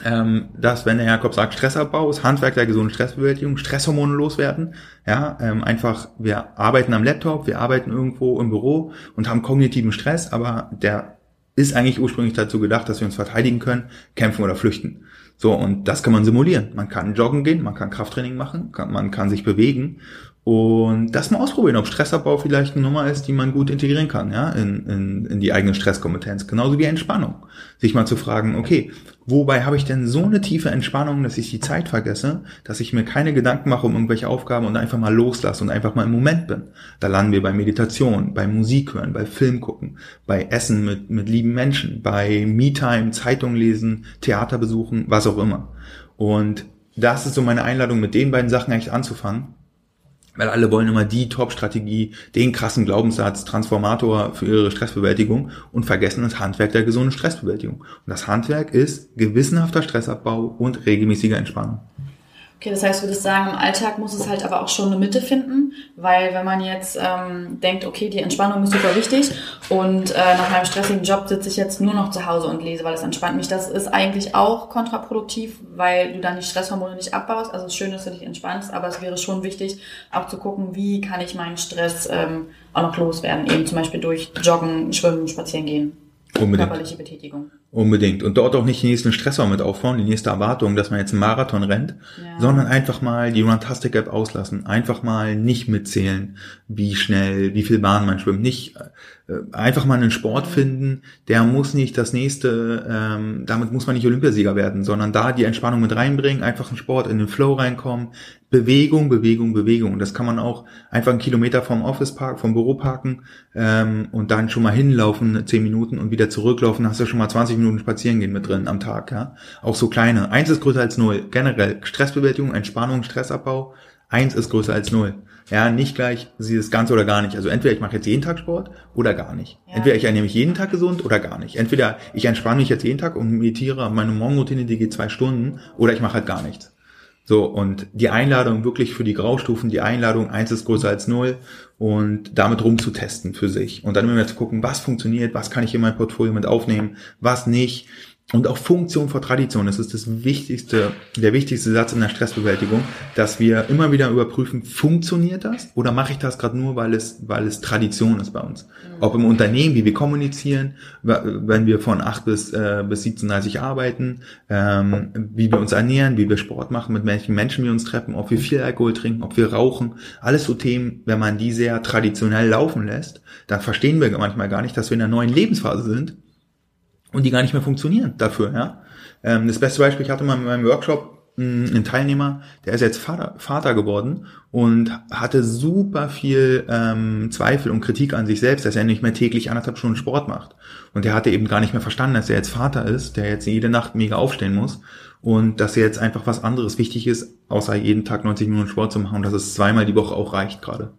ähm, dass, wenn der Jakob sagt, Stressabbau ist Handwerk der gesunden Stressbewältigung, Stresshormone loswerden. Ja, ähm, einfach, wir arbeiten am Laptop, wir arbeiten irgendwo im Büro und haben kognitiven Stress, aber der ist eigentlich ursprünglich dazu gedacht, dass wir uns verteidigen können, kämpfen oder flüchten. So, und das kann man simulieren. Man kann joggen gehen, man kann Krafttraining machen, kann, man kann sich bewegen und das mal ausprobieren, ob Stressabbau vielleicht eine Nummer ist, die man gut integrieren kann, ja, in, in, in die eigene Stresskompetenz. Genauso wie Entspannung. Sich mal zu fragen, okay, wobei habe ich denn so eine tiefe Entspannung, dass ich die Zeit vergesse, dass ich mir keine Gedanken mache um irgendwelche Aufgaben und einfach mal loslasse und einfach mal im Moment bin. Da landen wir bei Meditation, bei Musik hören, bei Film gucken, bei Essen mit, mit lieben Menschen, bei Me-Time, Zeitung lesen, Theater besuchen, was auch immer. Und das ist so meine Einladung, mit den beiden Sachen eigentlich anzufangen weil alle wollen immer die Top-Strategie, den krassen Glaubenssatz, Transformator für ihre Stressbewältigung und vergessen das Handwerk der gesunden Stressbewältigung. Und das Handwerk ist gewissenhafter Stressabbau und regelmäßiger Entspannung. Okay, das heißt, du würdest sagen, im Alltag muss es halt aber auch schon eine Mitte finden, weil wenn man jetzt ähm, denkt, okay, die Entspannung ist super wichtig und äh, nach meinem stressigen Job sitze ich jetzt nur noch zu Hause und lese, weil es entspannt mich, das ist eigentlich auch kontraproduktiv, weil du dann die Stresshormone nicht abbaust. Also es ist schön, dass du dich entspannst, aber es wäre schon wichtig, auch zu gucken, wie kann ich meinen Stress ähm, auch noch loswerden, eben zum Beispiel durch Joggen, Schwimmen, Spazieren gehen. Unbedingt. Körperliche Betätigung. Unbedingt. Und dort auch nicht die nächsten Stressor mit aufbauen, die nächste Erwartung, dass man jetzt einen Marathon rennt, ja. sondern einfach mal die Runtastic App auslassen. Einfach mal nicht mitzählen, wie schnell, wie viel Bahn man schwimmt. Nicht äh, einfach mal einen Sport finden, der muss nicht das nächste, ähm, damit muss man nicht Olympiasieger werden, sondern da die Entspannung mit reinbringen, einfach einen Sport in den Flow reinkommen, Bewegung, Bewegung, Bewegung. Das kann man auch einfach einen Kilometer vom Office Park, vom Büro parken ähm, und dann schon mal hinlaufen, zehn Minuten und wieder zurücklaufen, hast du schon mal 20 Minuten spazieren gehen mit drin am Tag. Ja? Auch so kleine. Eins ist größer als null. Generell Stressbewältigung, Entspannung, Stressabbau. Eins ist größer als null. Ja, nicht gleich sie das Ganze oder gar nicht. Also entweder ich mache jetzt jeden Tag Sport oder gar nicht. Ja. Entweder ich ernähre mich jeden Tag gesund oder gar nicht. Entweder ich entspanne mich jetzt jeden Tag und meditiere, meine Morgenroutine, die geht zwei Stunden, oder ich mache halt gar nichts. So, und die Einladung wirklich für die Graustufen, die Einladung, eins ist größer als null und damit rumzutesten für sich. Und dann immer zu gucken, was funktioniert, was kann ich in mein Portfolio mit aufnehmen, was nicht und auch Funktion vor Tradition. Das ist das wichtigste, der wichtigste Satz in der Stressbewältigung, dass wir immer wieder überprüfen, funktioniert das oder mache ich das gerade nur, weil es, weil es Tradition ist bei uns? Mhm. Ob im Unternehmen, wie wir kommunizieren, wenn wir von 8 bis, äh, bis 17.30 arbeiten, ähm, wie wir uns ernähren, wie wir Sport machen, mit welchen Menschen wir uns treffen, ob wir viel Alkohol trinken, ob wir rauchen. Alles so Themen, wenn man die sehr traditionell laufen lässt, dann verstehen wir manchmal gar nicht, dass wir in einer neuen Lebensphase sind und die gar nicht mehr funktionieren dafür. Ja? Ähm, das beste Beispiel, ich hatte mal in meinem Workshop einen Teilnehmer, der ist jetzt Vater, Vater geworden und hatte super viel ähm, Zweifel und Kritik an sich selbst, dass er nicht mehr täglich anderthalb Stunden Sport macht. Und er hatte eben gar nicht mehr verstanden, dass er jetzt Vater ist, der jetzt jede Nacht mega aufstehen muss und dass er jetzt einfach was anderes wichtig ist, außer jeden Tag 90 Minuten Sport zu machen und dass es zweimal die Woche auch reicht gerade.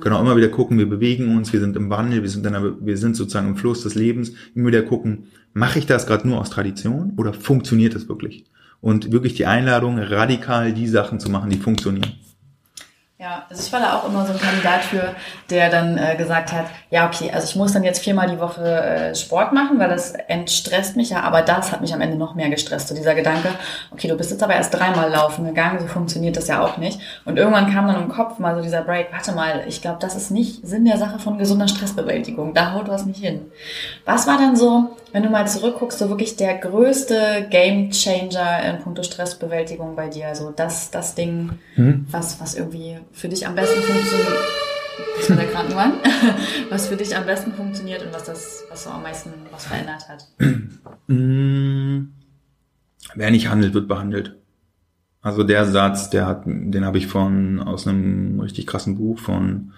Genau, immer wieder gucken, wir bewegen uns, wir sind im Wandel, wir sind, in einer, wir sind sozusagen im Fluss des Lebens. Immer wieder gucken, mache ich das gerade nur aus Tradition oder funktioniert das wirklich? Und wirklich die Einladung, radikal die Sachen zu machen, die funktionieren. Ja, also ich war da auch immer so ein Kandidat für, der dann äh, gesagt hat, ja, okay, also ich muss dann jetzt viermal die Woche äh, Sport machen, weil das entstresst mich ja, aber das hat mich am Ende noch mehr gestresst. So dieser Gedanke, okay, du bist jetzt aber erst dreimal laufen gegangen, so funktioniert das ja auch nicht. Und irgendwann kam dann im Kopf mal so dieser Break, warte mal, ich glaube, das ist nicht Sinn der Sache von gesunder Stressbewältigung, da haut was nicht hin. Was war dann so, wenn du mal zurückguckst, so wirklich der größte Game Changer in puncto Stressbewältigung bei dir? Also das, das Ding, hm? was, was irgendwie für dich am besten funktioniert. Das war der Krankenwagen. Was für dich am besten funktioniert und was das, was so am meisten was verändert hat. Hm. Wer nicht handelt, wird behandelt. Also der Satz, der hat, den habe ich von aus einem richtig krassen Buch von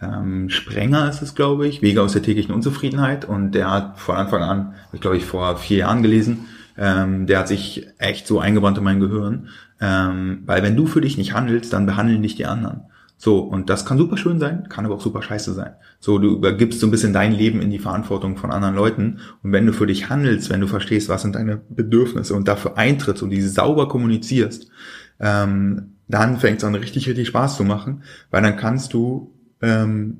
ähm, Sprenger ist es, glaube ich, Wege aus der täglichen Unzufriedenheit. Und der hat von Anfang an, ich glaube ich vor vier Jahren gelesen, ähm, der hat sich echt so eingebrannt in mein Gehirn. Ähm, weil wenn du für dich nicht handelst, dann behandeln dich die anderen. So, und das kann super schön sein, kann aber auch super scheiße sein. So, du übergibst so ein bisschen dein Leben in die Verantwortung von anderen Leuten. Und wenn du für dich handelst, wenn du verstehst, was sind deine Bedürfnisse und dafür eintrittst und diese sauber kommunizierst, ähm, dann fängt es an, richtig, richtig Spaß zu machen, weil dann kannst du ähm,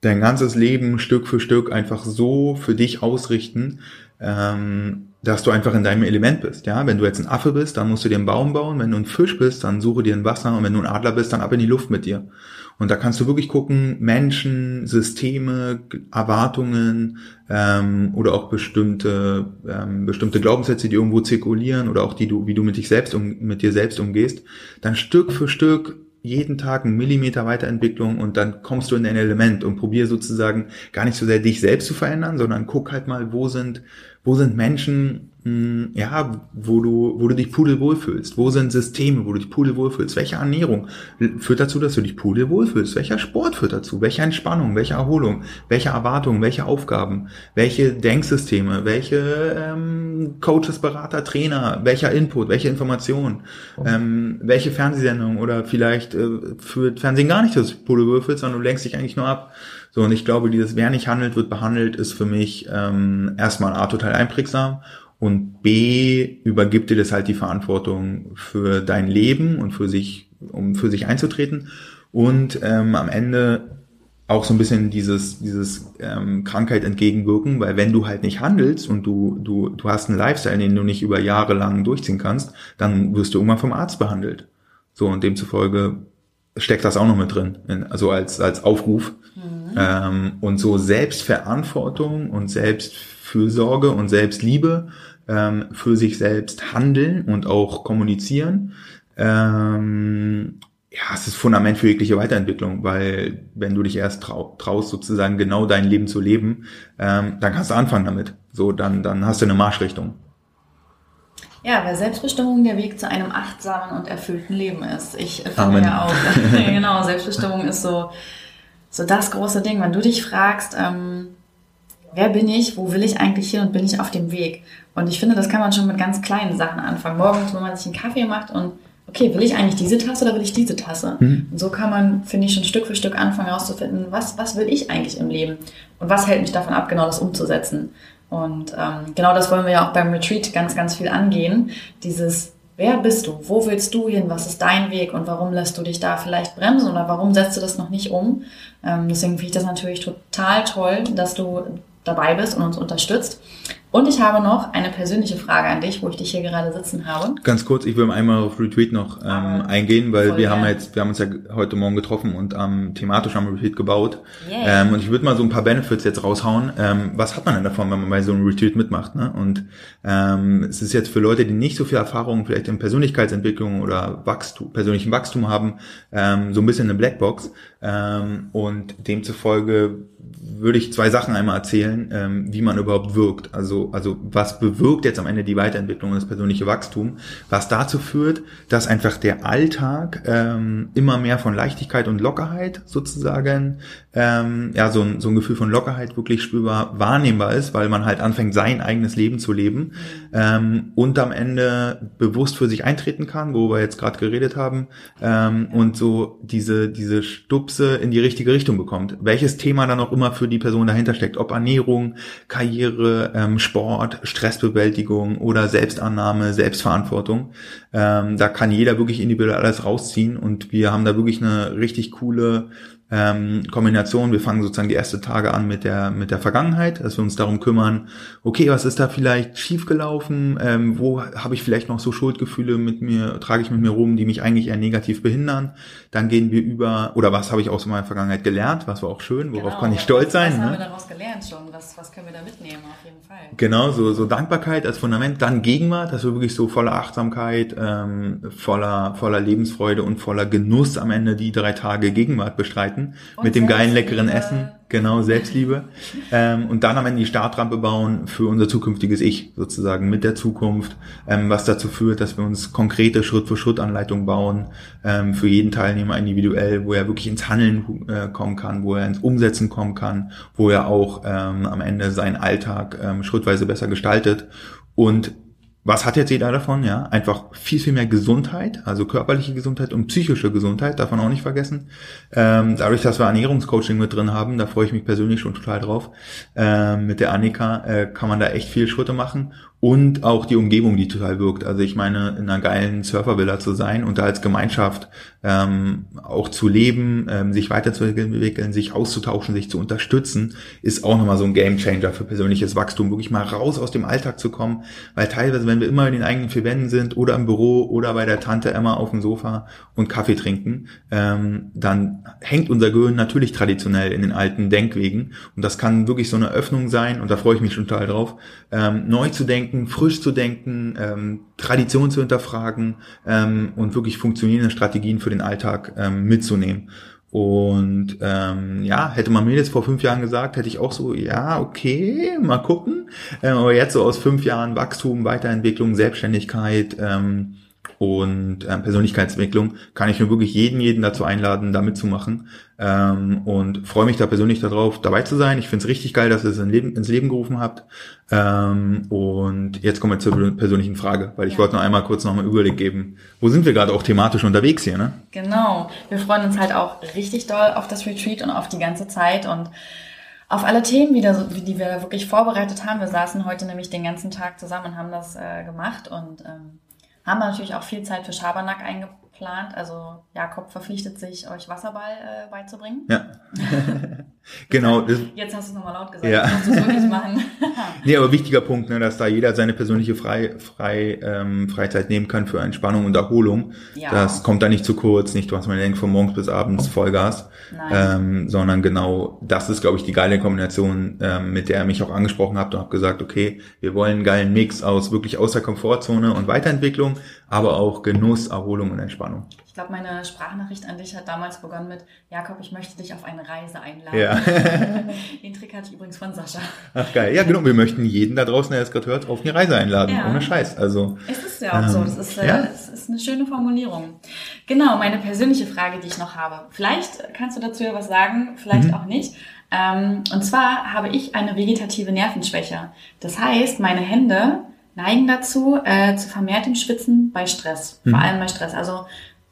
dein ganzes Leben Stück für Stück einfach so für dich ausrichten, ähm, dass du einfach in deinem Element bist. Ja, wenn du jetzt ein Affe bist, dann musst du dir einen Baum bauen. Wenn du ein Fisch bist, dann suche dir ein Wasser. Und wenn du ein Adler bist, dann ab in die Luft mit dir. Und da kannst du wirklich gucken, Menschen, Systeme, Erwartungen ähm, oder auch bestimmte ähm, bestimmte Glaubenssätze, die irgendwo zirkulieren oder auch die du, wie du mit dich selbst um, mit dir selbst umgehst, dann Stück für Stück jeden Tag einen Millimeter Weiterentwicklung und dann kommst du in ein Element und probier sozusagen gar nicht so sehr dich selbst zu verändern, sondern guck halt mal, wo sind wo sind Menschen, mh, hm, ja, wo du, wo du dich pudelwohl fühlst? Wo sind Systeme, wo du dich pudelwohl fühlst? Welche Ernährung führt dazu, dass du dich pudelwohl fühlst? Welcher Sport führt dazu? Welche Entspannung? Welche Erholung? Welche Erwartungen? Welche Aufgaben? Welche Denksysteme? Welche ähm, Coaches, Berater, Trainer? Welcher Input? Welche Information? Ähm, welche Fernsehsendung? Oder vielleicht äh, führt Fernsehen gar nicht, dass du dich pudelwohl fühlst, sondern du lenkst dich eigentlich nur ab. So, und ich glaube, dieses Wer nicht handelt, wird behandelt, ist für mich ähm, erstmal A total einprägsam und B übergibt dir das halt die Verantwortung für dein Leben und für sich, um für sich einzutreten. Und ähm, am Ende auch so ein bisschen dieses, dieses ähm, Krankheit entgegenwirken, weil wenn du halt nicht handelst und du, du, du hast einen Lifestyle, den du nicht über Jahre lang durchziehen kannst, dann wirst du irgendwann vom Arzt behandelt. So, und demzufolge steckt das auch noch mit drin, in, also als, als Aufruf. Mhm. Ähm, und so Selbstverantwortung und Selbstfürsorge und Selbstliebe ähm, für sich selbst handeln und auch kommunizieren. Ähm, ja, es ist Fundament für jegliche Weiterentwicklung, weil wenn du dich erst trau traust, sozusagen genau dein Leben zu leben, ähm, dann kannst du anfangen damit. So, dann, dann hast du eine Marschrichtung. Ja, weil Selbstbestimmung der Weg zu einem achtsamen und erfüllten Leben ist. Ich finde Amen. ja auch, genau, Selbstbestimmung ist so, so das große Ding. Wenn du dich fragst, ähm, wer bin ich, wo will ich eigentlich hin und bin ich auf dem Weg? Und ich finde, das kann man schon mit ganz kleinen Sachen anfangen. Morgens, wenn man sich einen Kaffee macht und okay, will ich eigentlich diese Tasse oder will ich diese Tasse? Mhm. Und so kann man, finde ich, schon Stück für Stück anfangen herauszufinden, was, was will ich eigentlich im Leben? Und was hält mich davon ab, genau das umzusetzen? Und ähm, genau das wollen wir ja auch beim Retreat ganz, ganz viel angehen. Dieses, wer bist du? Wo willst du hin? Was ist dein Weg? Und warum lässt du dich da vielleicht bremsen? Oder warum setzt du das noch nicht um? Ähm, deswegen finde ich das natürlich total toll, dass du dabei bist und uns unterstützt. Und ich habe noch eine persönliche Frage an dich, wo ich dich hier gerade sitzen habe. Ganz kurz, ich will einmal auf Retweet noch ähm, ah, eingehen, weil wir haben jetzt, wir haben uns ja heute Morgen getroffen und ähm, thematisch am Retweet gebaut. Yeah. Ähm, und ich würde mal so ein paar Benefits jetzt raushauen. Ähm, was hat man denn davon, wenn man bei so einem Retweet mitmacht? Ne? Und ähm, es ist jetzt für Leute, die nicht so viel Erfahrung vielleicht in Persönlichkeitsentwicklung oder Wachstum, persönlichen Wachstum haben, ähm, so ein bisschen eine Blackbox. Ähm, und demzufolge würde ich zwei Sachen einmal erzählen, ähm, wie man überhaupt wirkt. Also, also was bewirkt jetzt am Ende die Weiterentwicklung und das persönliche Wachstum, was dazu führt, dass einfach der Alltag ähm, immer mehr von Leichtigkeit und Lockerheit sozusagen, ähm, ja, so ein, so ein Gefühl von Lockerheit wirklich spürbar wahrnehmbar ist, weil man halt anfängt, sein eigenes Leben zu leben ähm, und am Ende bewusst für sich eintreten kann, wo wir jetzt gerade geredet haben, ähm, und so diese, diese Stupse in die richtige Richtung bekommt. Welches Thema dann auch immer immer für die Person dahinter steckt. Ob Ernährung, Karriere, ähm, Sport, Stressbewältigung oder Selbstannahme, Selbstverantwortung. Ähm, da kann jeder wirklich individuell alles rausziehen und wir haben da wirklich eine richtig coole ähm, Kombination. Wir fangen sozusagen die erste Tage an mit der mit der Vergangenheit, dass wir uns darum kümmern. Okay, was ist da vielleicht schiefgelaufen? Ähm, wo habe ich vielleicht noch so Schuldgefühle mit mir trage ich mit mir rum, die mich eigentlich eher negativ behindern? Dann gehen wir über oder was habe ich aus meiner Vergangenheit gelernt? Was war auch schön? Worauf genau, kann ich stolz sein? Was ne? haben wir daraus gelernt schon? Was was können wir da mitnehmen auf jeden Fall? Genau, so so Dankbarkeit als Fundament, dann Gegenwart, dass wir wirklich so voller Achtsamkeit, ähm, voller voller Lebensfreude und voller Genuss am Ende die drei Tage Gegenwart bestreiten Weihnachten und mit dem geilen, leckeren Essen. Genau, Selbstliebe. ähm, und dann am Ende die Startrampe bauen für unser zukünftiges Ich, sozusagen mit der Zukunft, ähm, was dazu führt, dass wir uns konkrete Schritt-für-Schritt-Anleitungen bauen, ähm, für jeden Teilnehmer individuell, wo er wirklich ins Handeln äh, kommen kann, wo er ins Umsetzen kommen kann, wo er auch ähm, am Ende seinen Alltag ähm, schrittweise besser gestaltet. Und was hat jetzt jeder davon? Ja, einfach viel, viel mehr Gesundheit, also körperliche Gesundheit und psychische Gesundheit, man auch nicht vergessen. Ähm, dadurch, dass wir Ernährungscoaching mit drin haben, da freue ich mich persönlich schon total drauf. Ähm, mit der Annika äh, kann man da echt viel Schritte machen und auch die Umgebung, die total wirkt. Also ich meine, in einer geilen Surfervilla zu sein und da als Gemeinschaft ähm, auch zu leben, ähm, sich weiterzuentwickeln, sich auszutauschen, sich zu unterstützen, ist auch nochmal so ein Gamechanger für persönliches Wachstum, wirklich mal raus aus dem Alltag zu kommen, weil teilweise, wenn wir immer in den eigenen vier Wänden sind oder im Büro oder bei der Tante Emma auf dem Sofa und Kaffee trinken, ähm, dann hängt unser Gehirn natürlich traditionell in den alten Denkwegen. Und das kann wirklich so eine Öffnung sein und da freue ich mich schon total drauf, ähm, neu zu denken, denken, frisch zu denken, ähm, Tradition zu hinterfragen ähm, und wirklich funktionierende Strategien für den Alltag ähm, mitzunehmen. Und ähm, ja, hätte man mir jetzt vor fünf Jahren gesagt, hätte ich auch so, ja, okay, mal gucken. Ähm, aber jetzt so aus fünf Jahren Wachstum, Weiterentwicklung, Selbstständigkeit, ähm, und ähm, Persönlichkeitsentwicklung kann ich nur wirklich jeden, jeden dazu einladen, da mitzumachen ähm, und freue mich da persönlich darauf, dabei zu sein. Ich finde es richtig geil, dass ihr es in Leben, ins Leben gerufen habt ähm, und jetzt kommen wir zur persönlichen Frage, weil ich ja. wollte noch einmal kurz noch mal Überblick geben, wo sind wir gerade auch thematisch unterwegs hier, ne? Genau, wir freuen uns halt auch richtig doll auf das Retreat und auf die ganze Zeit und auf alle Themen wieder, die wir wirklich vorbereitet haben. Wir saßen heute nämlich den ganzen Tag zusammen und haben das äh, gemacht und ähm, haben wir natürlich auch viel Zeit für Schabernack eingeplant. Also Jakob verpflichtet sich, euch Wasserball äh, beizubringen. Ja. genau. Jetzt, hast du es nochmal laut gesagt. Ja. Musst du es wirklich machen. nee, aber wichtiger Punkt, ne, dass da jeder seine persönliche Frei, Frei, ähm, Freizeit nehmen kann für Entspannung und Erholung. Ja. Das kommt da nicht zu kurz, nicht was man denkt, von morgens bis abends Vollgas. Ähm, sondern genau das ist, glaube ich, die geile Kombination, ähm, mit der er mich auch angesprochen hat und habe gesagt, okay, wir wollen einen geilen Mix aus wirklich aus der Komfortzone und Weiterentwicklung, aber auch Genuss, Erholung und Entspannung. Ich glaube, meine Sprachnachricht an dich hat damals begonnen mit, Jakob, ich möchte dich auf eine Reise einladen. Ja. Den Trick hatte ich übrigens von Sascha. Ach geil, ja genau, wir möchten jeden da draußen, der es gerade hört, auf eine Reise einladen, ja. ohne Scheiß. Also, es ist ja auch ähm, so, das ist, äh, ja. es ist eine schöne Formulierung. Genau, meine persönliche Frage, die ich noch habe. Vielleicht kannst du dazu ja was sagen, vielleicht mhm. auch nicht. Ähm, und zwar habe ich eine vegetative Nervenschwäche. Das heißt, meine Hände neigen dazu, äh, zu vermehrtem Schwitzen bei Stress. Mhm. Vor allem bei Stress. Also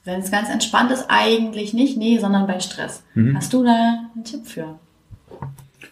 wenn es ganz entspannt ist, eigentlich nicht, nee, sondern bei Stress. Mhm. Hast du da einen Tipp für?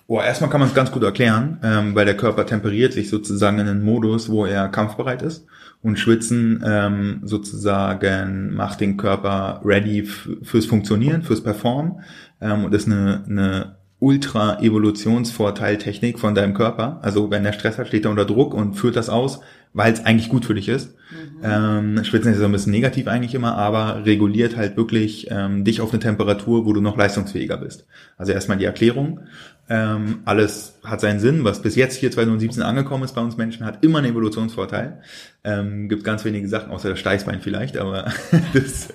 Oh, erstmal kann man es ganz gut erklären, ähm, weil der Körper temperiert sich sozusagen in einen Modus, wo er kampfbereit ist. Und Schwitzen ähm, sozusagen macht den Körper ready fürs Funktionieren, fürs Performen. Ähm, und ist eine, eine Ultra-Evolutionsvorteil-Technik von deinem Körper. Also wenn der Stress hat, steht er unter Druck und führt das aus, weil es eigentlich gut für dich ist. Mhm. Ähm, Schwitzen ist so ein bisschen negativ eigentlich immer, aber reguliert halt wirklich ähm, dich auf eine Temperatur, wo du noch leistungsfähiger bist. Also erstmal die Erklärung. Ähm, alles hat seinen Sinn. Was bis jetzt hier 2017 angekommen ist bei uns Menschen, hat immer einen Evolutionsvorteil. Ähm, gibt ganz wenige Sachen, außer das Steißbein vielleicht, aber das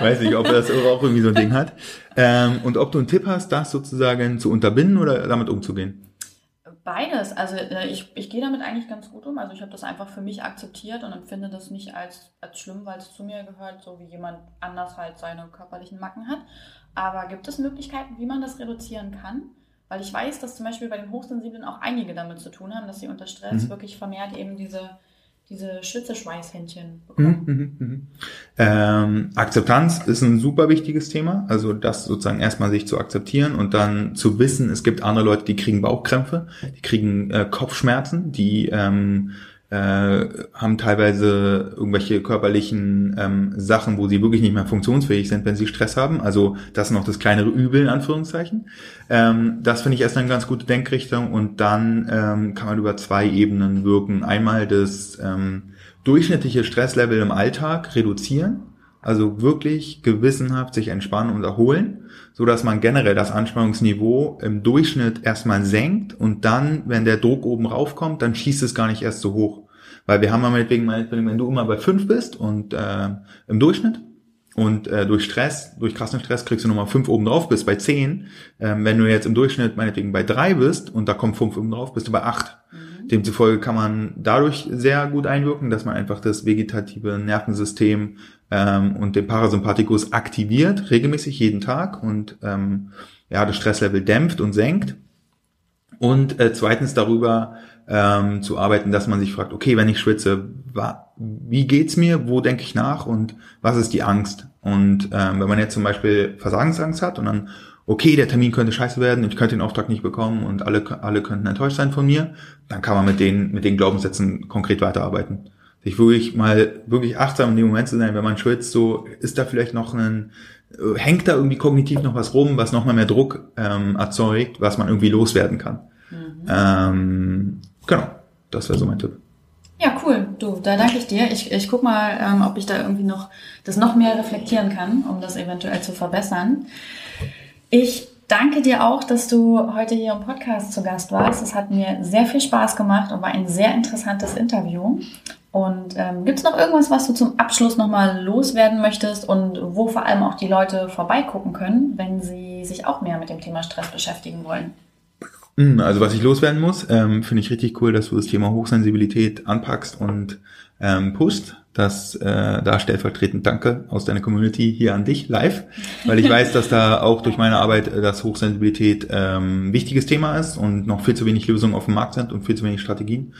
weiß ich, ob das auch irgendwie so ein Ding hat. Ähm, und ob du einen Tipp hast, das sozusagen zu unterbinden oder damit umzugehen? Beides. Also äh, ich, ich gehe damit eigentlich ganz gut um. Also ich habe das einfach für mich akzeptiert und empfinde das nicht als, als schlimm, weil es zu mir gehört, so wie jemand anders halt seine körperlichen Macken hat. Aber gibt es Möglichkeiten, wie man das reduzieren kann? Weil ich weiß, dass zum Beispiel bei den Hochsensiblen auch einige damit zu tun haben, dass sie unter Stress mhm. wirklich vermehrt eben diese diese Schwitzeschweißhändchen bekommen. Mhm, mh, mh. Ähm, Akzeptanz ist ein super wichtiges Thema. Also das sozusagen erstmal sich zu akzeptieren und dann zu wissen, es gibt andere Leute, die kriegen Bauchkrämpfe, die kriegen äh, Kopfschmerzen, die ähm, äh, haben teilweise irgendwelche körperlichen ähm, Sachen, wo sie wirklich nicht mehr funktionsfähig sind, wenn sie Stress haben. Also das ist noch das kleinere Übel in Anführungszeichen. Ähm, das finde ich erst eine ganz gute Denkrichtung und dann ähm, kann man über zwei Ebenen wirken. Einmal das ähm, durchschnittliche Stresslevel im Alltag reduzieren, also wirklich gewissenhaft sich entspannen und erholen so dass man generell das Anspannungsniveau im Durchschnitt erstmal senkt und dann, wenn der Druck oben raufkommt, dann schießt es gar nicht erst so hoch. Weil wir haben ja meinetwegen, meinetwegen wenn du immer bei fünf bist und äh, im Durchschnitt und äh, durch Stress, durch krassen Stress kriegst du nochmal fünf oben drauf, bist bei zehn. Ähm, wenn du jetzt im Durchschnitt meinetwegen bei drei bist und da kommen fünf oben drauf, bist du bei acht. Mhm. Demzufolge kann man dadurch sehr gut einwirken, dass man einfach das vegetative Nervensystem ähm, und den Parasympathikus aktiviert, regelmäßig jeden Tag und ähm, ja, das Stresslevel dämpft und senkt. Und äh, zweitens darüber ähm, zu arbeiten, dass man sich fragt, okay, wenn ich schwitze, wa, wie geht's mir, wo denke ich nach und was ist die Angst? Und ähm, wenn man jetzt zum Beispiel Versagensangst hat und dann, okay, der Termin könnte scheiße werden, ich könnte den Auftrag nicht bekommen und alle, alle könnten enttäuscht sein von mir, dann kann man mit den, mit den Glaubenssätzen konkret weiterarbeiten. Sich wirklich mal wirklich achtsam in dem Moment zu sein, wenn man schwitzt, so ist da vielleicht noch ein, äh, hängt da irgendwie kognitiv noch was rum, was nochmal mehr Druck ähm, erzeugt, was man irgendwie loswerden kann. Mhm. Ähm, genau, das wäre so mein Tipp. Ja, cool. Du, da danke ich dir. Ich, ich guck mal, ähm, ob ich da irgendwie noch das noch mehr reflektieren kann, um das eventuell zu verbessern. Ich danke dir auch, dass du heute hier im Podcast zu Gast warst. Es hat mir sehr viel Spaß gemacht und war ein sehr interessantes Interview. Und ähm, gibt es noch irgendwas, was du zum Abschluss nochmal loswerden möchtest und wo vor allem auch die Leute vorbeigucken können, wenn sie sich auch mehr mit dem Thema Stress beschäftigen wollen? Hm, also was ich loswerden muss, ähm, finde ich richtig cool, dass du das Thema Hochsensibilität anpackst und ähm, pusht. Das äh, da stellvertretend Danke aus deiner Community hier an dich live, weil ich weiß, dass da auch durch meine Arbeit äh, das Hochsensibilität ähm, wichtiges Thema ist und noch viel zu wenig Lösungen auf dem Markt sind und viel zu wenig Strategien.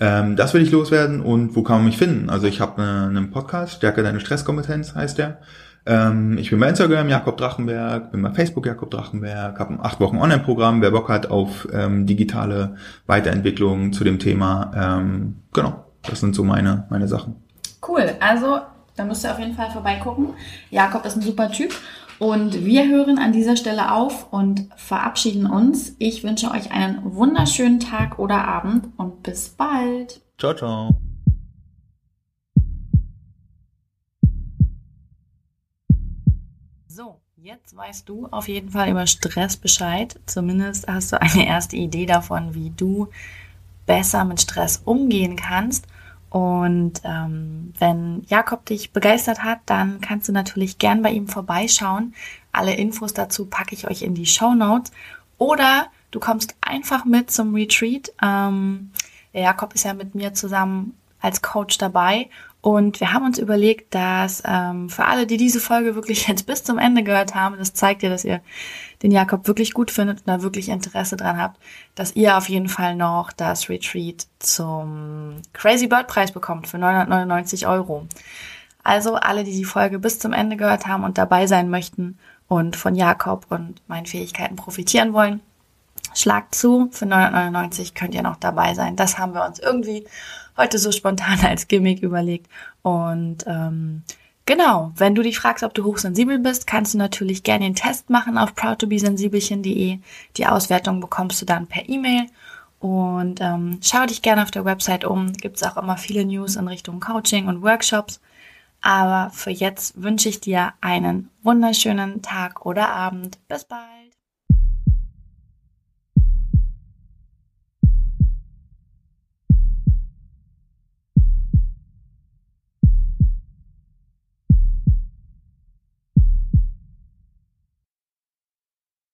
Ähm, das will ich loswerden und wo kann man mich finden? Also ich habe eine, einen Podcast, Stärke deine Stresskompetenz heißt der. Ähm, ich bin bei Instagram Jakob Drachenberg, bin bei Facebook Jakob Drachenberg, habe ein acht Wochen Online-Programm, wer Bock hat auf ähm, digitale Weiterentwicklung zu dem Thema. Ähm, genau, das sind so meine, meine Sachen. Cool, also da müsst ihr auf jeden Fall vorbeigucken. Jakob ist ein super Typ. Und wir hören an dieser Stelle auf und verabschieden uns. Ich wünsche euch einen wunderschönen Tag oder Abend und bis bald. Ciao, ciao. Jetzt weißt du auf jeden Fall über Stress Bescheid. Zumindest hast du eine erste Idee davon, wie du besser mit Stress umgehen kannst. Und ähm, wenn Jakob dich begeistert hat, dann kannst du natürlich gern bei ihm vorbeischauen. Alle Infos dazu packe ich euch in die Show Notes. Oder du kommst einfach mit zum Retreat. Ähm, der Jakob ist ja mit mir zusammen als Coach dabei und wir haben uns überlegt, dass ähm, für alle, die diese Folge wirklich jetzt bis zum Ende gehört haben, das zeigt ja, dass ihr den Jakob wirklich gut findet und da wirklich Interesse dran habt, dass ihr auf jeden Fall noch das Retreat zum Crazy Bird Preis bekommt für 999 Euro. Also alle, die die Folge bis zum Ende gehört haben und dabei sein möchten und von Jakob und meinen Fähigkeiten profitieren wollen, schlagt zu. Für 999 könnt ihr noch dabei sein. Das haben wir uns irgendwie heute so spontan als Gimmick überlegt. Und ähm, genau, wenn du dich fragst, ob du hochsensibel bist, kannst du natürlich gerne den Test machen auf proudtobesensibelchen.de. Die Auswertung bekommst du dann per E-Mail. Und ähm, schau dich gerne auf der Website um. Gibt es auch immer viele News in Richtung Coaching und Workshops. Aber für jetzt wünsche ich dir einen wunderschönen Tag oder Abend. Bis bald.